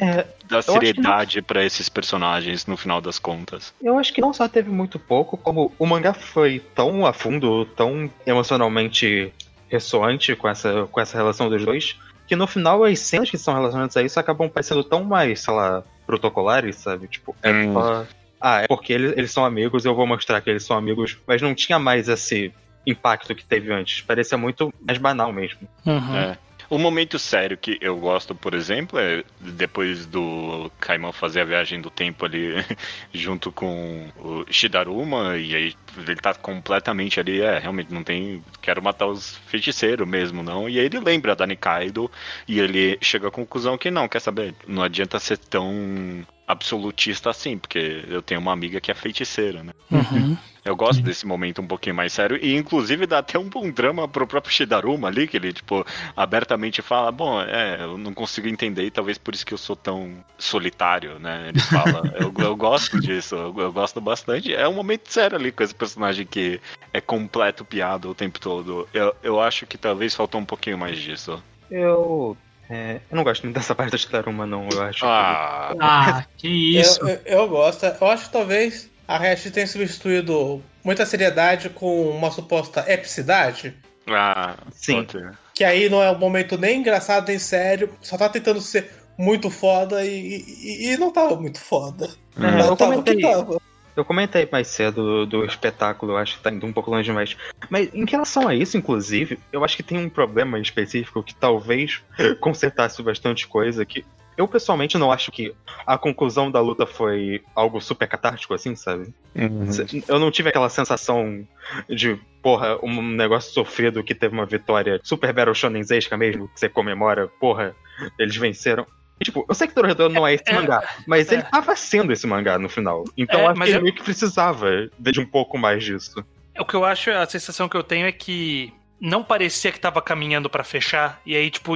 é, da seriedade para esses personagens no final das contas. Eu acho que não só teve muito pouco, como o mangá foi tão a fundo, tão emocionalmente ressoante com essa, com essa relação dos dois, que no final as cenas que são relacionadas a isso acabam parecendo tão mais, sei lá, protocolares, sabe? Tipo, é hum. só. Ah, é porque eles, eles são amigos, eu vou mostrar que eles são amigos, mas não tinha mais esse impacto que teve antes. Parecia muito mais banal mesmo. Uhum. É. O momento sério que eu gosto, por exemplo, é depois do Kaiman fazer a viagem do tempo ali junto com o Shidaruma, e aí ele tá completamente ali, é, realmente não tem. Quero matar os feiticeiros mesmo, não. E aí ele lembra da Nikaido e ele chega à conclusão que não, quer saber, não adianta ser tão absolutista assim, porque eu tenho uma amiga que é feiticeira, né? Uhum. Eu gosto Sim. desse momento um pouquinho mais sério. E inclusive dá até um bom drama pro próprio Shidaruma ali, que ele, tipo, abertamente fala, bom, é, eu não consigo entender, e talvez por isso que eu sou tão solitário, né? Ele fala, eu, eu, gosto disso, eu, eu, gosto bastante. É um momento sério ali com esse personagem que é completo piada o tempo todo. Eu, eu acho que talvez faltou um pouquinho mais disso. Eu é, eu não gosto muito dessa parte da Shidaruma, não. Eu acho. Ah, que, ah, que isso. Eu, eu, eu, gosto. Eu acho que talvez a Hash tenha substituído muita seriedade com uma suposta epicidade. Ah, sim. Que aí não é um momento nem engraçado nem sério, só tá tentando ser muito foda e, e, e não tava muito foda. É, eu tava comentei, que tava. Eu comentei mais cedo do, do, espetáculo, eu acho que tá indo um pouco longe demais. Mas em relação a isso, inclusive, eu acho que tem um problema específico que talvez consertasse bastante coisa, que eu pessoalmente não acho que a conclusão da luta foi algo super catártico, assim, sabe? Uhum. Eu não tive aquela sensação de, porra, um negócio sofrido que teve uma vitória super Battle Shonenzesca mesmo, que você comemora, porra, eles venceram. E, tipo, eu sei que Torador não é esse é, mangá, mas é. ele tava sendo esse mangá no final. Então é, acho que ele eu... meio que precisava de um pouco mais disso. O que eu acho, a sensação que eu tenho é que não parecia que tava caminhando para fechar. E aí, tipo,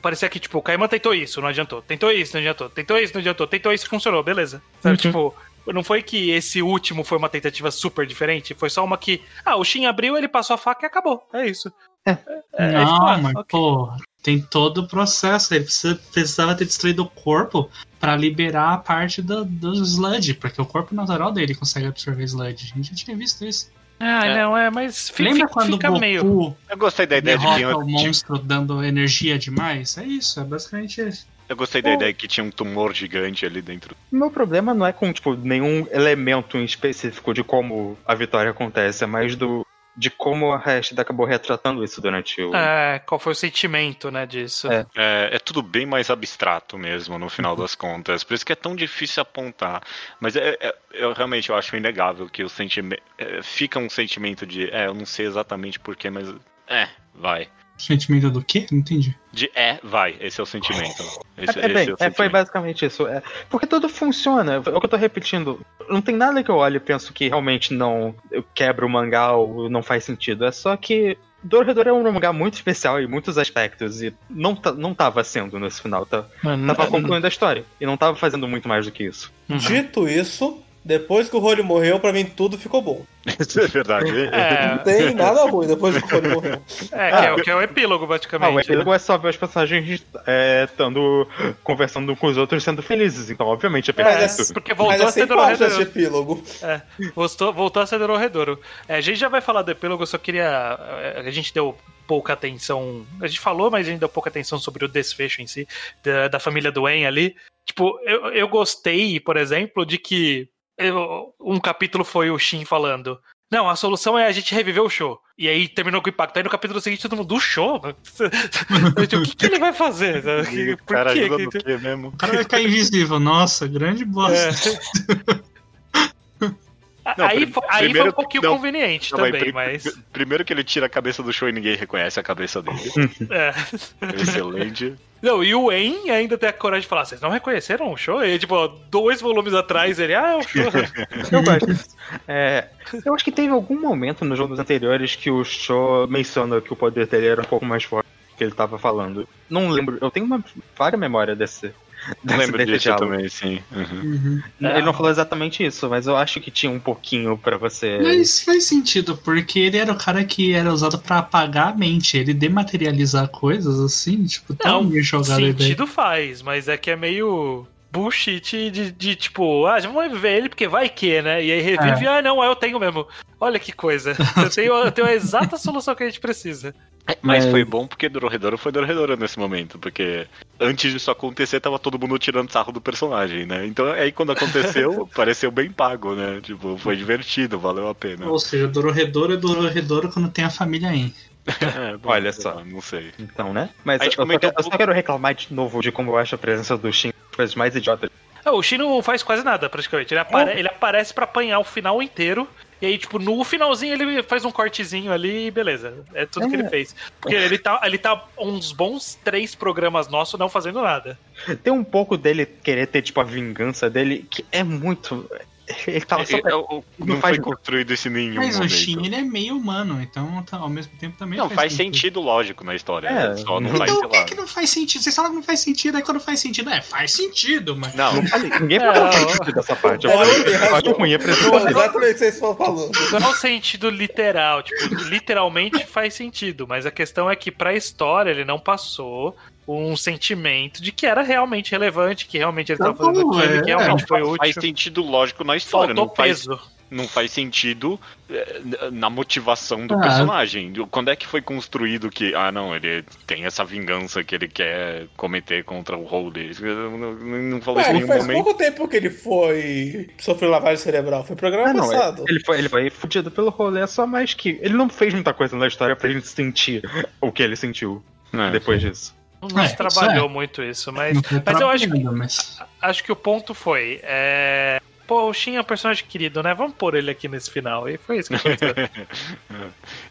parecia que, tipo, o Kaiman tentou isso, não adiantou. Tentou isso, não adiantou. Tentou isso, não adiantou. Tentou isso, funcionou, beleza. Sabe, uhum. tipo, não foi que esse último foi uma tentativa super diferente. Foi só uma que, ah, o Shin abriu, ele passou a faca e acabou. É isso. É. é não, ah, mas, okay. pô, tem todo o processo. Ele precisa, precisava ter destruído o corpo para liberar a parte do, do Sludge, porque o corpo natural dele consegue absorver Sludge. A gente já tinha visto isso. Ah, é. não, é, mas fica, Lembra quando fica o Goku meio... Eu gostei da ideia de o monstro dando energia demais? É isso, é basicamente isso. Eu gostei da ideia que tinha um tumor gigante ali dentro. O meu problema não é com, tipo, nenhum elemento em específico de como a vitória acontece, é mais do de como a Rashid acabou retratando isso durante o. É, qual foi o sentimento, né, disso. É, é, é tudo bem mais abstrato mesmo, no final das contas. Por isso que é tão difícil apontar. Mas é, é eu realmente eu acho inegável que o sentimento. É, fica um sentimento de. É, eu não sei exatamente porquê, mas. É, vai. Sentimento do quê? Não entendi. De é, vai. Esse é o sentimento. Esse, é, é, bem, é, foi basicamente isso. É, porque tudo funciona. É o que eu tô repetindo. Não tem nada que eu olhe e penso que realmente não quebra o mangá ou não faz sentido. É só que Dororedoro é um mangá muito especial em muitos aspectos e não, não tava sendo nesse final. Tá, tava concluindo a história e não tava fazendo muito mais do que isso. Uhum. Dito isso, depois que o Rory morreu, pra mim tudo ficou bom. Isso é verdade. É... Não tem nada ruim depois que o Rory morreu. É, que, é, que é o epílogo, basicamente. Ah, o epílogo né? é só ver os personagens estando é, conversando com os outros sendo felizes. Então, obviamente, é perfeito. É, porque voltou a ser Dororedoro. epílogo. É, voltou, voltou a ser Dororedoro. É, a gente já vai falar do epílogo, eu só queria... A gente deu pouca atenção. A gente falou, mas a gente deu pouca atenção sobre o desfecho em si, da, da família do En ali. Tipo, eu, eu gostei, por exemplo, de que eu, um capítulo foi o Shin falando. Não, a solução é a gente reviver o show. E aí terminou com o impacto. Aí no capítulo seguinte todo mundo do show. o que, que, ele vai fazer? Por cara quê? Que... mesmo? O cara vai ficar invisível. Nossa, grande bosta. É. Não, aí, prim aí primeiro, foi um pouquinho não, conveniente não, também, mas. Primeiro que ele tira a cabeça do show e ninguém reconhece a cabeça dele. é. Excelente. Não, e o En ainda tem a coragem de falar: vocês não reconheceram o show? E tipo, dois volumes atrás ele, ah, é o show. eu gosto. É, eu acho que teve algum momento nos jogos anteriores que o show menciona que o poder dele era um pouco mais forte que ele tava falando. Não lembro, eu tenho uma vaga memória desse, Lembro disso também, sim. Uhum. Uhum. Ele não falou exatamente isso, mas eu acho que tinha um pouquinho para você. Mas faz sentido, porque ele era o cara que era usado para apagar a mente, ele dematerializar coisas assim, tipo, tão não, jogado sentido faz, mas é que é meio bullshit de, de, tipo, ah, vamos reviver ele porque vai que, né? E aí revive, é. ah, não, eu tenho mesmo. Olha que coisa. Eu tenho, eu tenho a exata solução que a gente precisa. Mas foi bom porque Dororedoro foi Dororedoro nesse momento, porque antes disso acontecer tava todo mundo tirando sarro do personagem, né? Então aí quando aconteceu, pareceu bem pago, né? Tipo, foi divertido, valeu a pena. Ou seja, Dororedoro é Dororedoro quando tem a família em. É, bom, Olha só. Não sei. Então, né? Mas eu, eu, só, eu, só, quero reclamar de novo de como eu acho a presença do Shin coisas mais idiotas. É, o Shin não faz quase nada, praticamente. Ele, apare ele aparece para apanhar o final inteiro e aí, tipo, no finalzinho ele faz um cortezinho ali e beleza. É tudo é. que ele é. fez. Porque ele tá, ele tá uns bons três programas nossos não fazendo nada. Tem um pouco dele querer ter, tipo, a vingança dele, que é muito. Ele tava só. não, não faz foi construído esse nenhum. Mas momento. o Shin ele é meio humano, então tá, ao mesmo tempo também. Não, faz, faz sentido. sentido. lógico na história. É. Só não então o que, que não faz sentido? Vocês falam que não faz sentido, aí quando faz sentido, é, faz sentido, mas. Não, ninguém falou sentido dessa parte. Eu acho ruim, é Exatamente o que vocês estão falando. Não é um sentido literal, tipo, literalmente faz sentido, mas a questão é que pra história ele não passou um sentimento de que era realmente relevante, que realmente ele estava fazendo aquilo, é, que realmente foi útil. Faz sentido lógico na história, Faltou não faz, peso. não faz sentido eh, na motivação do ah. personagem. Quando é que foi construído que, ah não, ele tem essa vingança que ele quer cometer contra o Holder? Não, não falou isso em nenhum faz momento. pouco tempo que ele foi sofreu lavagem cerebral, foi programa ah, não, passado. Ele foi, ele foi fudido pelo rolê, só mais que ele não fez muita coisa na história pra gente sentir o que ele sentiu é, depois sim. disso. Não é, trabalhou é. muito isso, mas, mas eu acho que, mas... acho que o ponto foi. É... Pô, o Shin é um personagem querido, né? Vamos pôr ele aqui nesse final. E foi isso que aconteceu.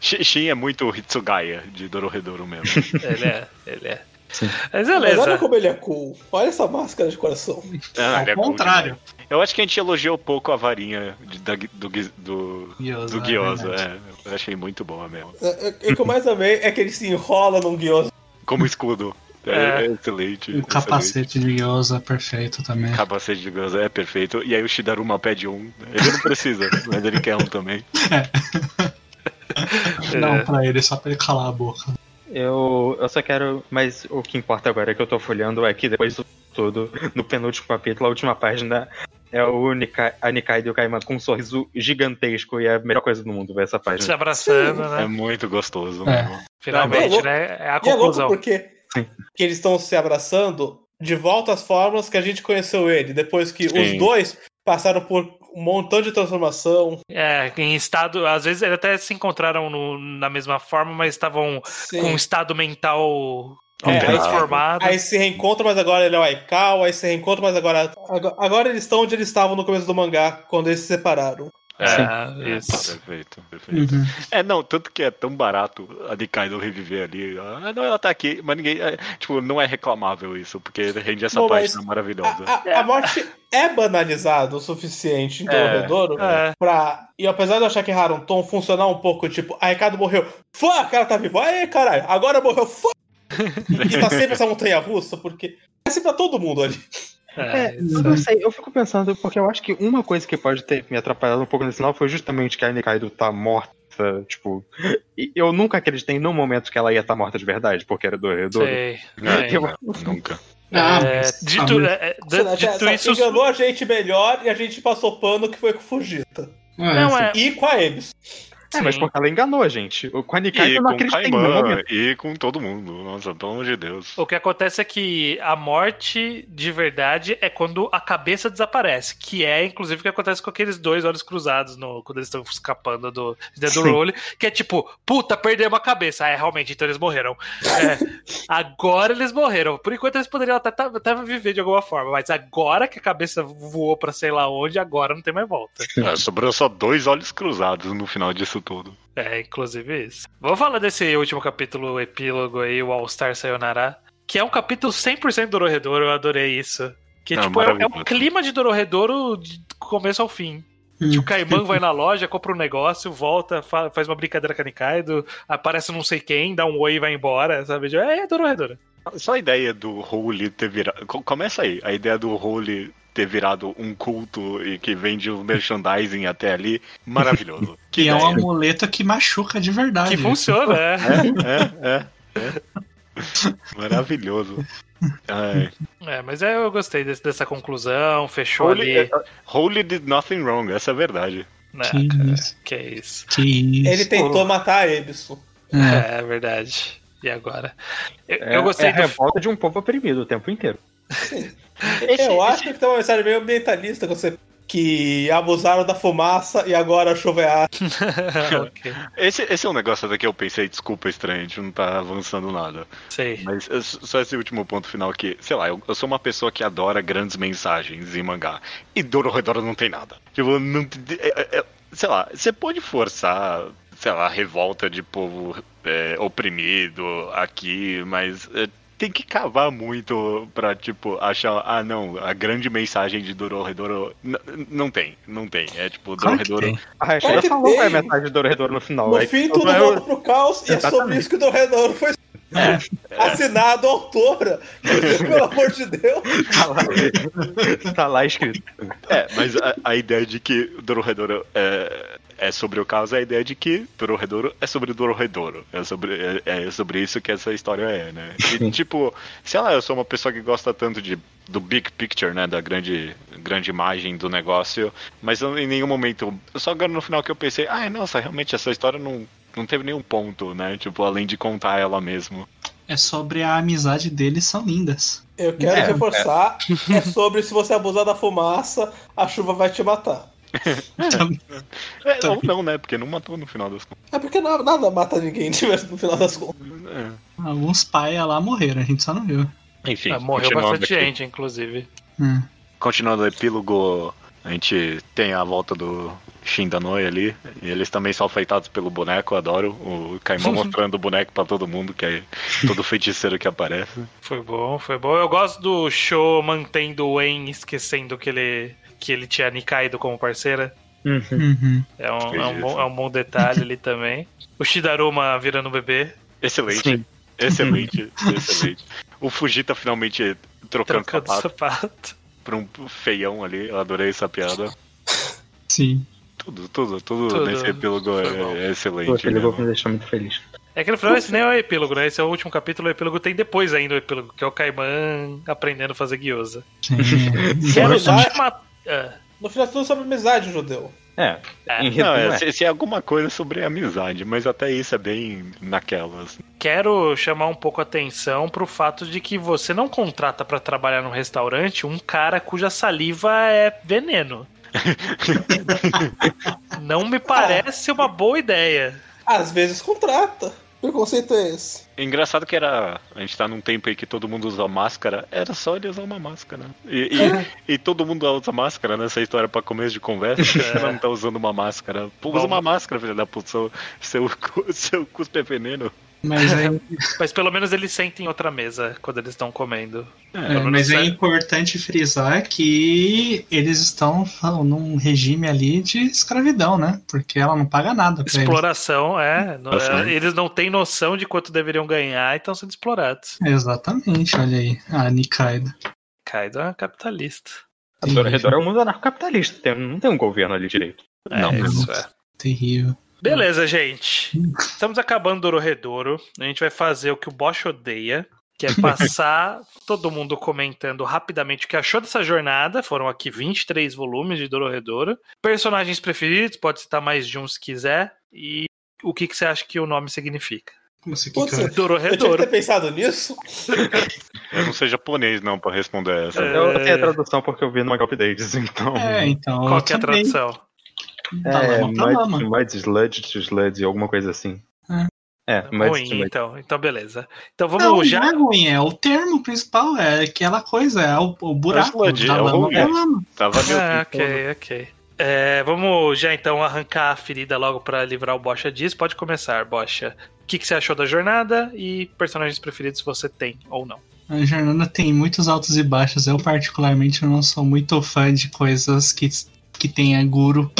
Shin é muito Hitsugaya de Dororedoro mesmo. ele é, ele é. Sim. Mas beleza. Mas olha como ele é cool. Olha essa máscara de coração. Ah, Ao é contrário. Cool eu acho que a gente elogiou pouco a varinha de, da, do, do, Gyoza, do Gyoza. É, eu achei muito boa mesmo. É, é, o que eu mais amei é que ele se enrola num Gyoza como escudo. É, é excelente. O capacete de Gyoza é perfeito também. Capacete de Gyoza é perfeito. E aí o Shidaruma pede um. Ele não precisa, mas ele quer um também. É. Não, é. pra ele, só pra ele calar a boca. Eu, eu só quero. Mas o que importa agora é que eu tô folhando é que depois do tudo, no penúltimo capítulo, a última página, é o Nikai, a Nikai e o Kaiman com um sorriso gigantesco e é a melhor coisa do mundo ver essa página. Se abraçando, né? É muito gostoso. É. Finalmente, é né? É a conclusão. É louco porque que eles estão se abraçando de volta às formas que a gente conheceu ele, depois que Sim. os dois passaram por um montão de transformação. É, em estado. Às vezes eles até se encontraram no, na mesma forma, mas estavam com um estado mental é, transformado. Aí, aí se reencontra, mas agora ele é o Aikawa, aí se reencontra, mas agora. Agora eles estão onde eles estavam no começo do mangá, quando eles se separaram. É, isso. Perfeito, perfeito. Uhum. É, não, tanto que é tão barato a Nikaido reviver ali. Ah, não, ela tá aqui, mas ninguém. É, tipo, não é reclamável isso, porque rende essa Bom, página maravilhosa. A, a, a, morte é banalizada o suficiente em Dororedoro é, é. pra. E apesar de eu achar que Tom funcionar um pouco, tipo, a Ricardo morreu, fuck, ela tá viva, aí caralho, agora morreu, fuck! e tá sempre essa montanha russa, porque é sempre pra todo mundo ali. É, é eu não sei, eu fico pensando, porque eu acho que uma coisa que pode ter me atrapalhado um pouco nesse final foi justamente que a Nikaido tá morta. Tipo, eu nunca acreditei num momento que ela ia estar tá morta de verdade, porque era do Redor. Sei, é, eu... Nunca. Ah, é, dito, é, dito isso. enganou a gente melhor e a gente passou pano que foi com o Fujita. Não, é. E com a Ems. É, mas porque ela enganou a gente. Com a Nikai eu não acreditei Caimã, E com todo mundo. Nossa, pelo amor de Deus. O que acontece é que a morte de verdade é quando a cabeça desaparece. Que é, inclusive, o que acontece com aqueles dois olhos cruzados no, quando eles estão escapando do, do role. Que é tipo, puta, perdemos a cabeça. Ah, é, realmente, então eles morreram. É, agora eles morreram. Por enquanto eles poderiam até, até viver de alguma forma. Mas agora que a cabeça voou pra sei lá onde, agora não tem mais volta. É, sobrou só dois olhos cruzados no final disso tudo. É, inclusive isso. Vamos falar desse último capítulo, o epílogo aí, o All Star Sayonara, que é um capítulo 100% Dororedoro, eu adorei isso. Que Não, tipo, é, é, um clima de Dororedoro de começo ao fim. Hum. Tipo, o Caimão vai na loja, compra um negócio, volta, faz uma brincadeira com a Nikaido, aparece não sei quem, dá um oi e vai embora, sabe? É, é Dororedoro. Só a ideia do Holy ter virado. Começa aí, a ideia do Holy ter virado um culto e que vende o merchandising até ali, maravilhoso. que, é um amuleto que machuca de verdade. Que funciona, é. É, é, é. é. Maravilhoso. Ai. É, mas é, eu gostei desse, dessa conclusão, fechou Holy, ali. Holy did nothing wrong, essa é a verdade. É, que, cara, isso. que isso. Que isso. Ele tentou matar a Ebson. É. é verdade. E agora? Eu, é, eu gostei é a do... revolta de um povo oprimido o tempo inteiro. Eu acho que tem uma mensagem meio ambientalista que você que abusaram da fumaça e agora chovear. okay. esse, esse é um negócio até que eu pensei, desculpa, estranho, a gente não tá avançando nada. Sei. Mas só esse último ponto final aqui, sei lá, eu, eu sou uma pessoa que adora grandes mensagens em mangá. E Dororedoro não tem nada. Tipo, não. É, é, é, sei lá, você pode forçar sei lá, revolta de povo é, oprimido aqui, mas é, tem que cavar muito pra, tipo, achar, ah, não, a grande mensagem de Dororedoro. Não tem, não tem. É tipo, Dororedoro. A já falou qual é a mensagem de Dororedoro no final. No fim, tudo é... volta pro caos Exatamente. e é sobre isso que o Dororedoro foi é. Assinado autora. Pelo amor de Deus. Tá lá, tá lá escrito. É, mas a, a ideia de que Dororedoro é, é sobre o caso é a ideia de que Dororedoro é sobre Dororedoro. É sobre, é, é sobre isso que essa história é, né? E, tipo, sei lá, eu sou uma pessoa que gosta tanto de do big picture, né, da grande, grande imagem do negócio, mas eu, em nenhum momento, só agora no final que eu pensei, ah, nossa, realmente essa história não, não teve nenhum ponto, né, tipo, além de contar ela mesmo. É sobre a amizade deles, são lindas. Eu quero é, reforçar, é. é sobre se você abusar da fumaça, a chuva vai te matar. é, ou não, né? Porque não matou no final das contas. É porque nada, nada mata ninguém no final das contas. É. Alguns pais lá morreram, a gente só não viu. Enfim. É, morreu bastante aqui. gente, inclusive. Hum. Continuando o epílogo, a gente tem a volta do Shindanoi ali. E eles também são afeitados pelo boneco, adoro. O Caimão mostrando o boneco para todo mundo, que é todo feiticeiro que aparece. Foi bom, foi bom. Eu gosto do show mantendo o Wayne esquecendo que ele que ele tinha Nikaido como parceira. Uhum. É, um, é, um bom, é um bom detalhe ali também. O Shidaruma virando bebê. Excelente. Sim. Excelente, excelente. O Fujita finalmente trocando, trocando sapato, sapato. Pra um feião ali. Eu adorei essa piada. Sim. Tudo, tudo, tudo, tudo nesse epílogo é, é, excelente. Pô, aquele me deixou muito feliz. É que no final esse nem é o epílogo, né? Esse é o último capítulo, o epílogo tem depois ainda o epílogo, que é o Kaiman aprendendo a fazer gyoza. Quero só chamar é. No final tudo sobre amizade, judeu. É. é. Não, é, se, se, é alguma coisa sobre amizade, mas até isso é bem naquelas. Quero chamar um pouco a atenção pro fato de que você não contrata para trabalhar num restaurante um cara cuja saliva é veneno. não me parece uma boa ideia. Às vezes contrata preconceito é esse? Engraçado que era. A gente tá num tempo aí que todo mundo usa máscara. Era só ele usar uma máscara. E, e, e todo mundo usa máscara nessa história pra começo de conversa. É. não tá usando uma máscara. Pô, usa uma máscara, filho da puta. Seu, seu, seu cuspe é veneno. Mas, é... mas pelo menos eles sentem outra mesa quando eles estão comendo. É, mas é, é importante frisar que eles estão num regime ali de escravidão, né? Porque ela não paga nada. Exploração, é, é. Eles não têm noção de quanto deveriam ganhar e estão sendo explorados. Exatamente, olha aí. A Nikaido. Kaido é capitalista. A redor é um mundo anarcocapitalista, não tem um governo ali direito. É, não, isso é. Terrível. Beleza, gente. Estamos acabando Dororedoro. A gente vai fazer o que o Bosch odeia, que é passar todo mundo comentando rapidamente o que achou dessa jornada. Foram aqui 23 volumes de Dororedoro. Personagens preferidos, pode citar mais de um se quiser. e o que, que você acha que o nome significa? Como assim, Putz, Eu tinha que ter pensado nisso. eu não sei japonês, não, pra responder essa. É... Eu tenho a tradução porque eu vi no Manga Updates, então. É, então. Qual que é a tradução? É, Mud, Mud Sludge to Sludge, alguma coisa assim. É, é mas ruim, então. Então, beleza. Então vamos não, já. Não é ruim, é o termo principal, é aquela coisa, é o, o buraco é da lama. É lama. Tava ah, ok, ok. É, vamos já então arrancar a ferida logo para livrar o Bocha disso. Pode começar, Bocha. O que, que você achou da jornada e personagens preferidos você tem ou não? A jornada tem muitos altos e baixos. Eu, particularmente, não sou muito fã de coisas que, que tenha guru,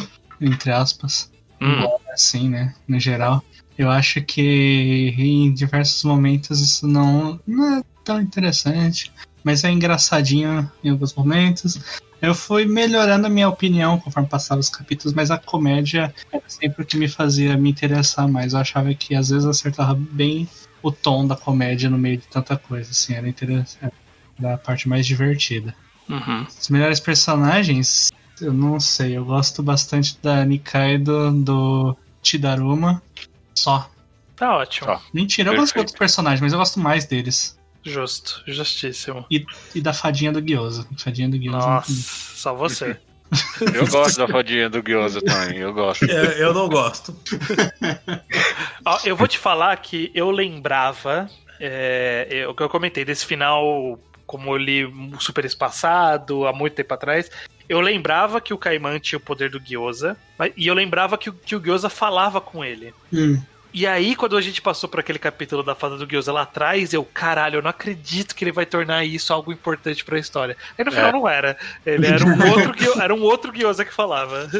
entre aspas. Hum. Assim, né? No geral. Eu acho que em diversos momentos isso não, não é tão interessante, mas é engraçadinho em alguns momentos. Eu fui melhorando a minha opinião conforme passavam os capítulos, mas a comédia era sempre o que me fazia me interessar mais. Eu achava que às vezes acertava bem o tom da comédia no meio de tanta coisa, assim, era interessante. Era a parte mais divertida. Uhum. Os melhores personagens, eu não sei, eu gosto bastante da Nikaido, do Tidaruma, só. Tá ótimo. Só. Mentira, eu gosto de outros personagens, mas eu gosto mais deles. Justo, justíssimo. E, e da fadinha do Guiosa. Fadinha do Guiosa. Nossa, só você. Eu gosto da fadinha do Gyoza também, eu gosto. É, eu não gosto. Ó, eu vou te falar que eu lembrava é, o que eu comentei desse final, como eu li super espaçado há muito tempo atrás. Eu lembrava que o Caimã tinha o poder do Gyoza, e eu lembrava que, que o Gyoza falava com ele. Hum. E aí, quando a gente passou por aquele capítulo da fada do Gyoza lá atrás, eu, caralho, eu não acredito que ele vai tornar isso algo importante pra história. Aí no final é. não era. Ele era um outro, era um outro Gyoza que falava.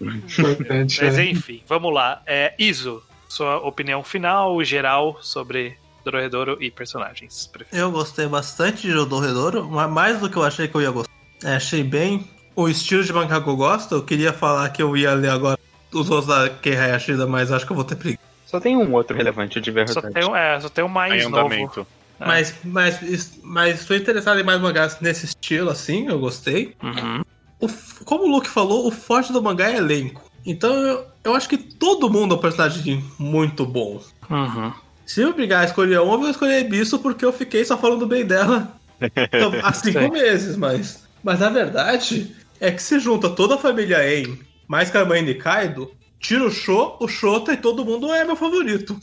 Mas é. enfim, vamos lá. É, Iso, sua opinião final, geral, sobre Dororedoro e personagens. Preferidos. Eu gostei bastante de Dororedoro, mas mais do que eu achei que eu ia gostar. É, achei bem o estilo de mangá que eu gosto. Eu queria falar que eu ia ler agora os outros da Kei Hayashida, mas acho que eu vou ter preguiça. Só tem um outro relevante de verdade. Só tem, um, é, só tem um mais novo. É. Mas, mas, mas estou interessado em mais mangás nesse estilo, assim, eu gostei. Uhum. O, como o Luke falou, o forte do mangá é elenco. Então eu, eu acho que todo mundo é um personagem muito bom. Uhum. Se eu brigar a escolher uma, eu vou escolher Ebisu porque eu fiquei só falando bem dela há cinco meses, mas. Mas na verdade, é que se junta toda a família En mais que a mãe de Kaido, tira o Sho, o Shota e todo mundo é meu favorito.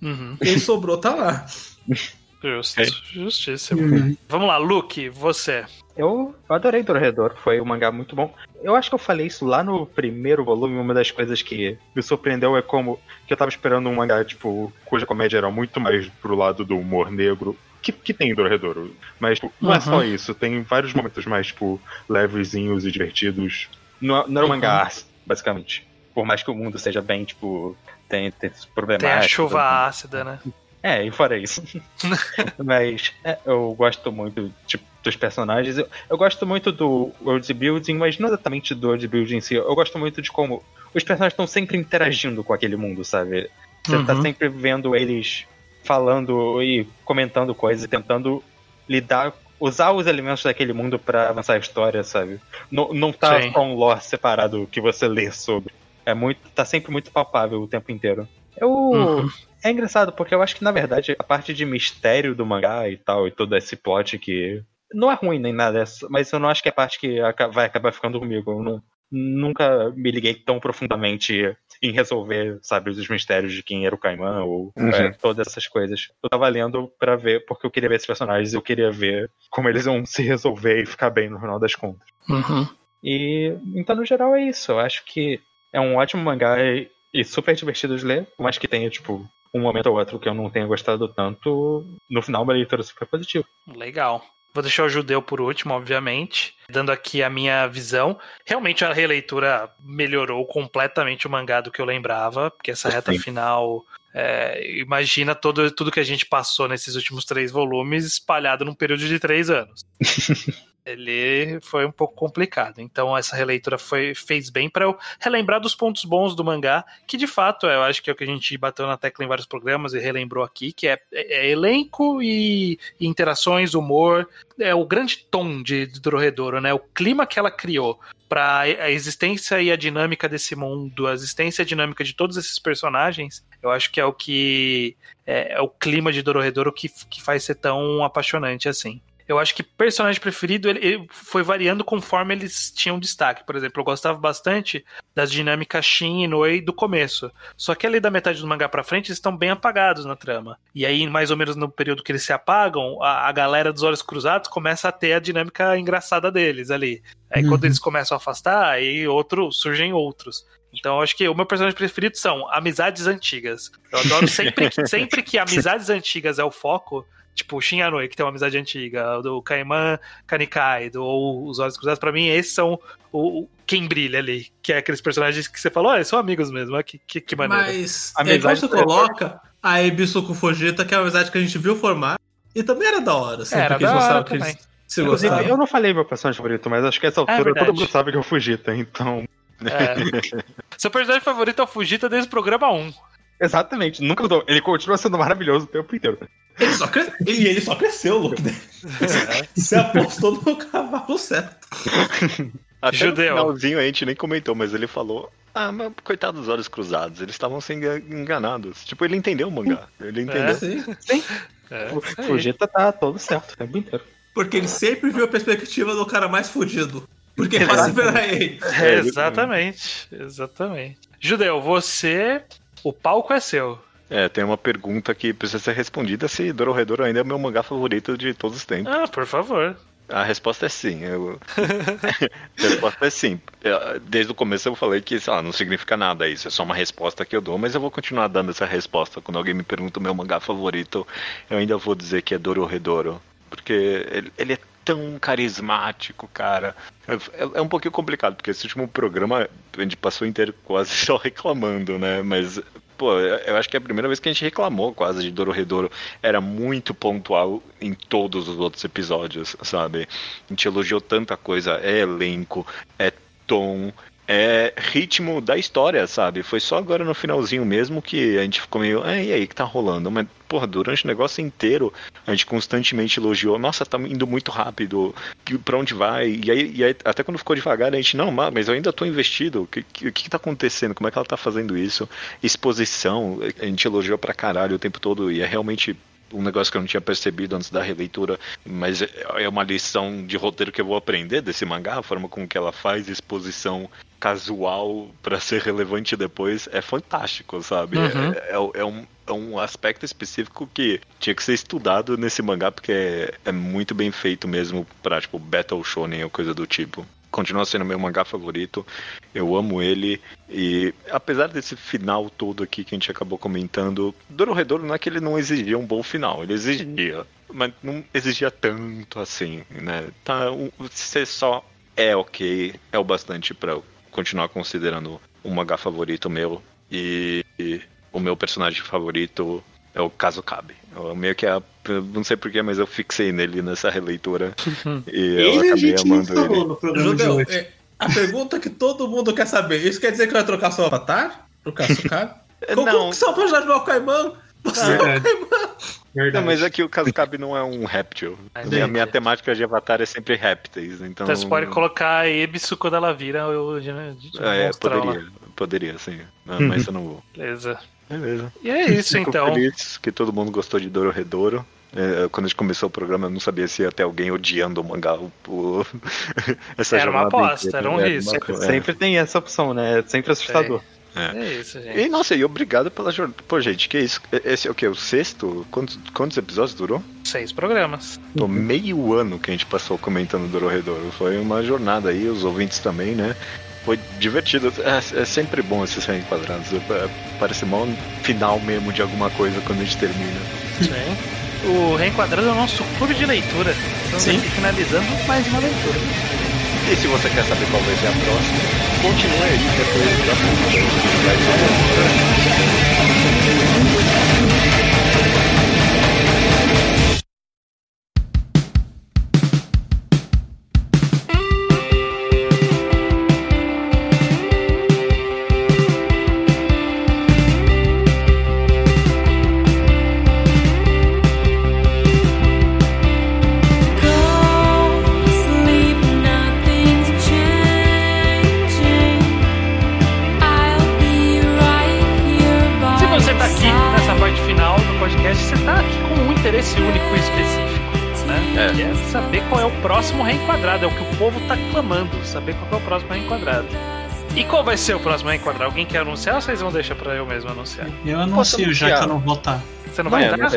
Uhum. Quem sobrou tá lá. Justo, é. justíssimo. Uhum. Vamos lá, Luke, você. Eu, adorei Dororedor, foi um mangá muito bom. Eu acho que eu falei isso lá no primeiro volume, uma das coisas que me surpreendeu é como que eu tava esperando um mangá, tipo, cuja comédia era muito mais pro lado do humor negro, que, que tem em Dororedoro. Mas tipo, não uhum. é só isso, tem vários momentos mais, tipo, levezinhos e divertidos. Não, não é um mangá uhum basicamente. Por mais que o mundo seja bem, tipo, tem, tem problemas. Tem a chuva ácida, né? É, e fora isso. mas é, eu gosto muito tipo, dos personagens. Eu, eu gosto muito do world building, mas não exatamente do world building em si. Eu gosto muito de como os personagens estão sempre interagindo com aquele mundo, sabe? Você tá uhum. tá sempre vendo eles falando e comentando coisas, tentando lidar usar os elementos daquele mundo para avançar a história, sabe? Não, não tá Sim. um lore separado que você lê sobre. É muito, tá sempre muito palpável o tempo inteiro. Eu uhum. é engraçado porque eu acho que na verdade a parte de mistério do mangá e tal e todo esse plot que não é ruim nem nada, mas eu não acho que é a parte que vai acabar ficando comigo. Eu não, nunca me liguei tão profundamente em resolver, sabe, os mistérios de quem era o Caimã ou uhum. é, todas essas coisas. Eu tava lendo para ver, porque eu queria ver esses personagens, eu queria ver como eles vão se resolver e ficar bem no final das contas. Uhum. E então, no geral, é isso. Eu acho que é um ótimo mangá e, e super divertido de ler, mas que tenha, tipo, um momento ou outro que eu não tenha gostado tanto, no final uma leitura super positiva. Legal. Vou deixar o judeu por último, obviamente, dando aqui a minha visão. Realmente a releitura melhorou completamente o mangá do que eu lembrava, porque essa reta Sim. final. É, imagina todo, tudo que a gente passou nesses últimos três volumes espalhado num período de três anos. ele foi um pouco complicado. Então essa releitura foi, fez bem para eu relembrar dos pontos bons do mangá, que de fato eu acho que é o que a gente bateu na tecla em vários programas e relembrou aqui, que é, é, é elenco e, interações, humor, é o grande tom de, de Dororedoro, né? O clima que ela criou para a existência e a dinâmica desse mundo, a existência e a dinâmica de todos esses personagens, eu acho que é o que é, é o clima de Dororedoro que, que faz ser tão apaixonante assim eu acho que personagem preferido ele, ele, foi variando conforme eles tinham destaque. Por exemplo, eu gostava bastante das dinâmicas Shin e Noi do começo. Só que ali da metade do mangá pra frente eles estão bem apagados na trama. E aí, mais ou menos no período que eles se apagam, a, a galera dos Olhos Cruzados começa a ter a dinâmica engraçada deles ali. Aí uhum. quando eles começam a afastar, aí outro, surgem outros. Então, eu acho que o meu personagem preferido são amizades antigas. Eu adoro sempre, sempre que amizades antigas é o foco, Tipo, o Shin que tem uma amizade antiga, do Kaiman Kanikai, do, ou Os Olhos Cruzados, pra mim, esses são o, o, quem brilha ali. Que é aqueles personagens que você falou, oh, são amigos mesmo, que, que, que maneiro. Mas, é, quando você coloca a Ebisu Fujita, que é a amizade que a gente viu formar, e também era da hora, assim, era porque eles mostravam que eles se gostavam. Eu não falei meu personagem favorito, mas acho que essa é altura é todo mundo sabe que é o Fujita, então... É. Seu personagem favorito é o Fujita desde o programa 1. Exatamente, nunca mudou. Ele continua sendo maravilhoso o tempo inteiro. Ele só cre... E ele só cresceu, Luke. Né? É. Você apostou no cavalo certo. Até Judeu. no finalzinho a gente nem comentou, mas ele falou. Ah, mas coitado dos olhos cruzados, eles estavam sendo enganados. Tipo, ele entendeu o mangá. Ele entendeu. É, sim. sim. É, o Fujita tá todo certo o tempo inteiro. Porque ele sempre viu a perspectiva do cara mais fudido. Porque é fácil pra ele. É, exatamente, exatamente. Judeu, você. O palco é seu. É, tem uma pergunta que precisa ser respondida se Dororedoro ainda é o meu mangá favorito de todos os tempos. Ah, por favor. A resposta é sim. Eu... a resposta é sim. Desde o começo eu falei que lá, não significa nada isso, é só uma resposta que eu dou, mas eu vou continuar dando essa resposta. Quando alguém me pergunta o meu mangá favorito, eu ainda vou dizer que é Dororedoro. Porque ele, ele é tão carismático, cara. É, é, é, um pouquinho complicado, porque esse último programa a gente passou inteiro quase só reclamando, né? Mas pô, eu acho que é a primeira vez que a gente reclamou quase de Dororedoro. Era muito pontual em todos os outros episódios, sabe? A gente elogiou tanta coisa. É elenco, é tom, é ritmo da história, sabe? Foi só agora no finalzinho mesmo que a gente ficou meio, é, e aí que tá rolando? Mas, porra, durante o negócio inteiro a gente constantemente elogiou, nossa, tá indo muito rápido, pra onde vai? E aí, e aí até quando ficou devagar, a gente, não, mas eu ainda tô investido, o que, que, que tá acontecendo? Como é que ela tá fazendo isso? Exposição, a gente elogiou pra caralho o tempo todo e é realmente um negócio que eu não tinha percebido antes da releitura, mas é uma lição de roteiro que eu vou aprender desse mangá, a forma com que ela faz exposição casual para ser relevante depois é fantástico, sabe? Uhum. É, é, é, um, é um aspecto específico que tinha que ser estudado nesse mangá, porque é, é muito bem feito mesmo pra, tipo, Battle Shonen ou coisa do tipo continua sendo meu mangá favorito. Eu amo ele. E apesar desse final todo aqui que a gente acabou comentando, Dororedoro não é que ele não exigia um bom final, ele exigia. Mas não exigia tanto assim, né? Tá, um, você só é ok, é o bastante para continuar considerando um mangá favorito meu. E, e o meu personagem favorito é o Caso Cabe. Eu meio que a, não sei porquê, mas eu fixei nele nessa releitura. e eu acabei amando ele. Judeu, é, a pergunta que todo mundo quer saber: isso quer dizer que vai trocar seu avatar pro Caso Cabe? Como, não. como que seu personagem vai ao Caimão? Você é, é o Caimão. Verdade. Não, mas aqui é o Cascabe não é um réptil. a minha, minha temática de avatar é sempre répteis, então... Então você pode colocar Ebisu quando ela vira o... É, poderia, poderia, sim. Não, mas eu não vou. Beleza. Beleza. E é isso, Fico então. feliz que todo mundo gostou de Doro Redouro. É, quando a gente começou o programa, eu não sabia se ia ter alguém odiando o mangá. O... essa era uma aposta, inteira, era um risco. É. Sempre tem essa opção, né? É sempre assustador. É. é. isso, gente. E nossa, e obrigado pela jornada. Pô, gente, que isso? Esse é o que? O sexto? Quantos, quantos episódios durou? Seis programas. Tô meio ano que a gente passou comentando Dororedoro. Foi uma jornada aí, os ouvintes também, né? Foi divertido. É, é sempre bom esses reenquadrados. É, parece mal final mesmo de alguma coisa quando a gente termina. Sim. O Reenquadrado é o nosso clube de leitura. Estamos Sim. aqui finalizando mais uma leitura. E se você quer saber qual vai ser a próxima, continue aí depois da interesse saber qual é o próximo reenquadrado. E qual vai ser o próximo reenquadrado? Alguém quer anunciar ou vocês vão deixar pra eu mesmo anunciar? Eu anuncio, já que eu não vou estar. Você não vai não, entrar?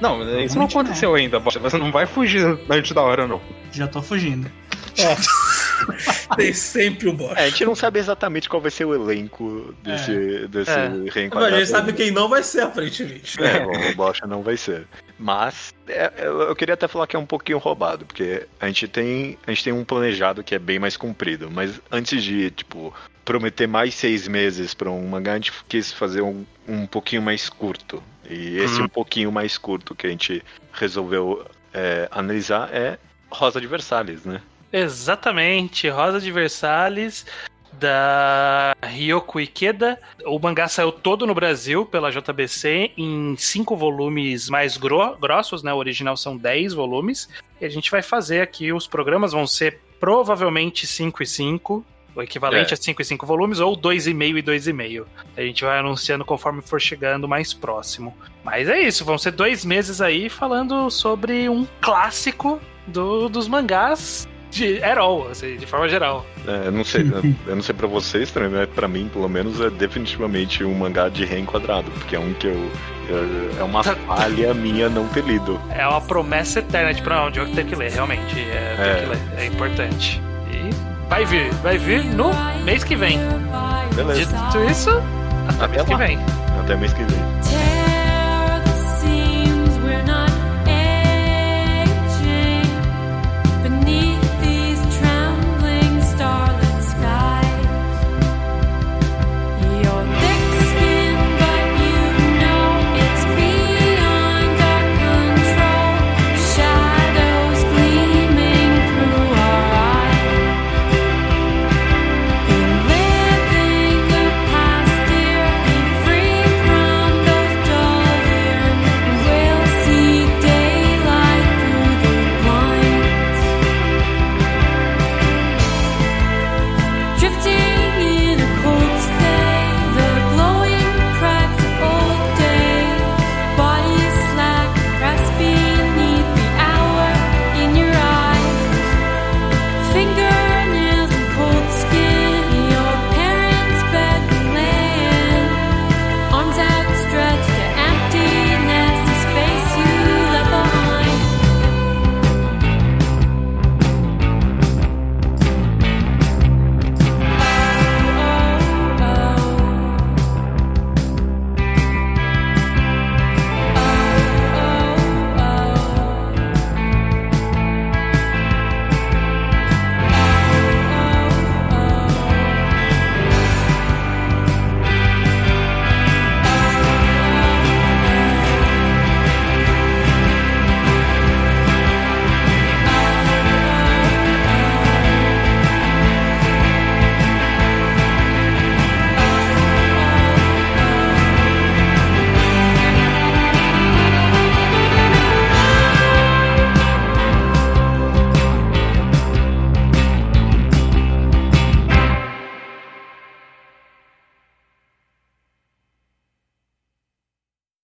Não, não isso não aconteceu ainda, Bosta. Você não vai fugir antes da hora, não. Já tô fugindo. Tem sempre um bosta. É, a gente não sabe exatamente qual vai ser o elenco desse, é. desse é. reenquadrado. a gente sabe quem não vai ser, aparentemente. É, o bosta não vai ser. Mas é, eu queria até falar que é um pouquinho roubado, porque a gente tem, a gente tem um planejado que é bem mais comprido. Mas antes de, tipo, prometer mais seis meses para um mangá, a gente quis fazer um, um pouquinho mais curto. E esse uhum. um pouquinho mais curto que a gente resolveu é, analisar é Rosa de Versalhes, né? Exatamente, Rosa de Versalhes da Ryoko Ikeda. O mangá saiu todo no Brasil pela JBC em cinco volumes mais gro grossos, né? O original são 10 volumes. E a gente vai fazer aqui, os programas vão ser provavelmente 5 e 5, o equivalente é. a 5 e 5 volumes, ou 2,5 e 2,5. A gente vai anunciando conforme for chegando mais próximo. Mas é isso, vão ser dois meses aí falando sobre um clássico do, dos mangás de Herol, assim, de forma geral. É, eu não sei, eu não sei para vocês também, mas pra mim, pelo menos, é definitivamente um mangá de reenquadrado, porque é um que eu. é uma falha minha não ter lido. É uma promessa eterna, tipo, não, de eu ter que ler, realmente. É, é. que ler, é importante. E vai vir, vai vir no mês que vem. Beleza. Dito isso, até, até mês lá. que vem. Até mês que vem.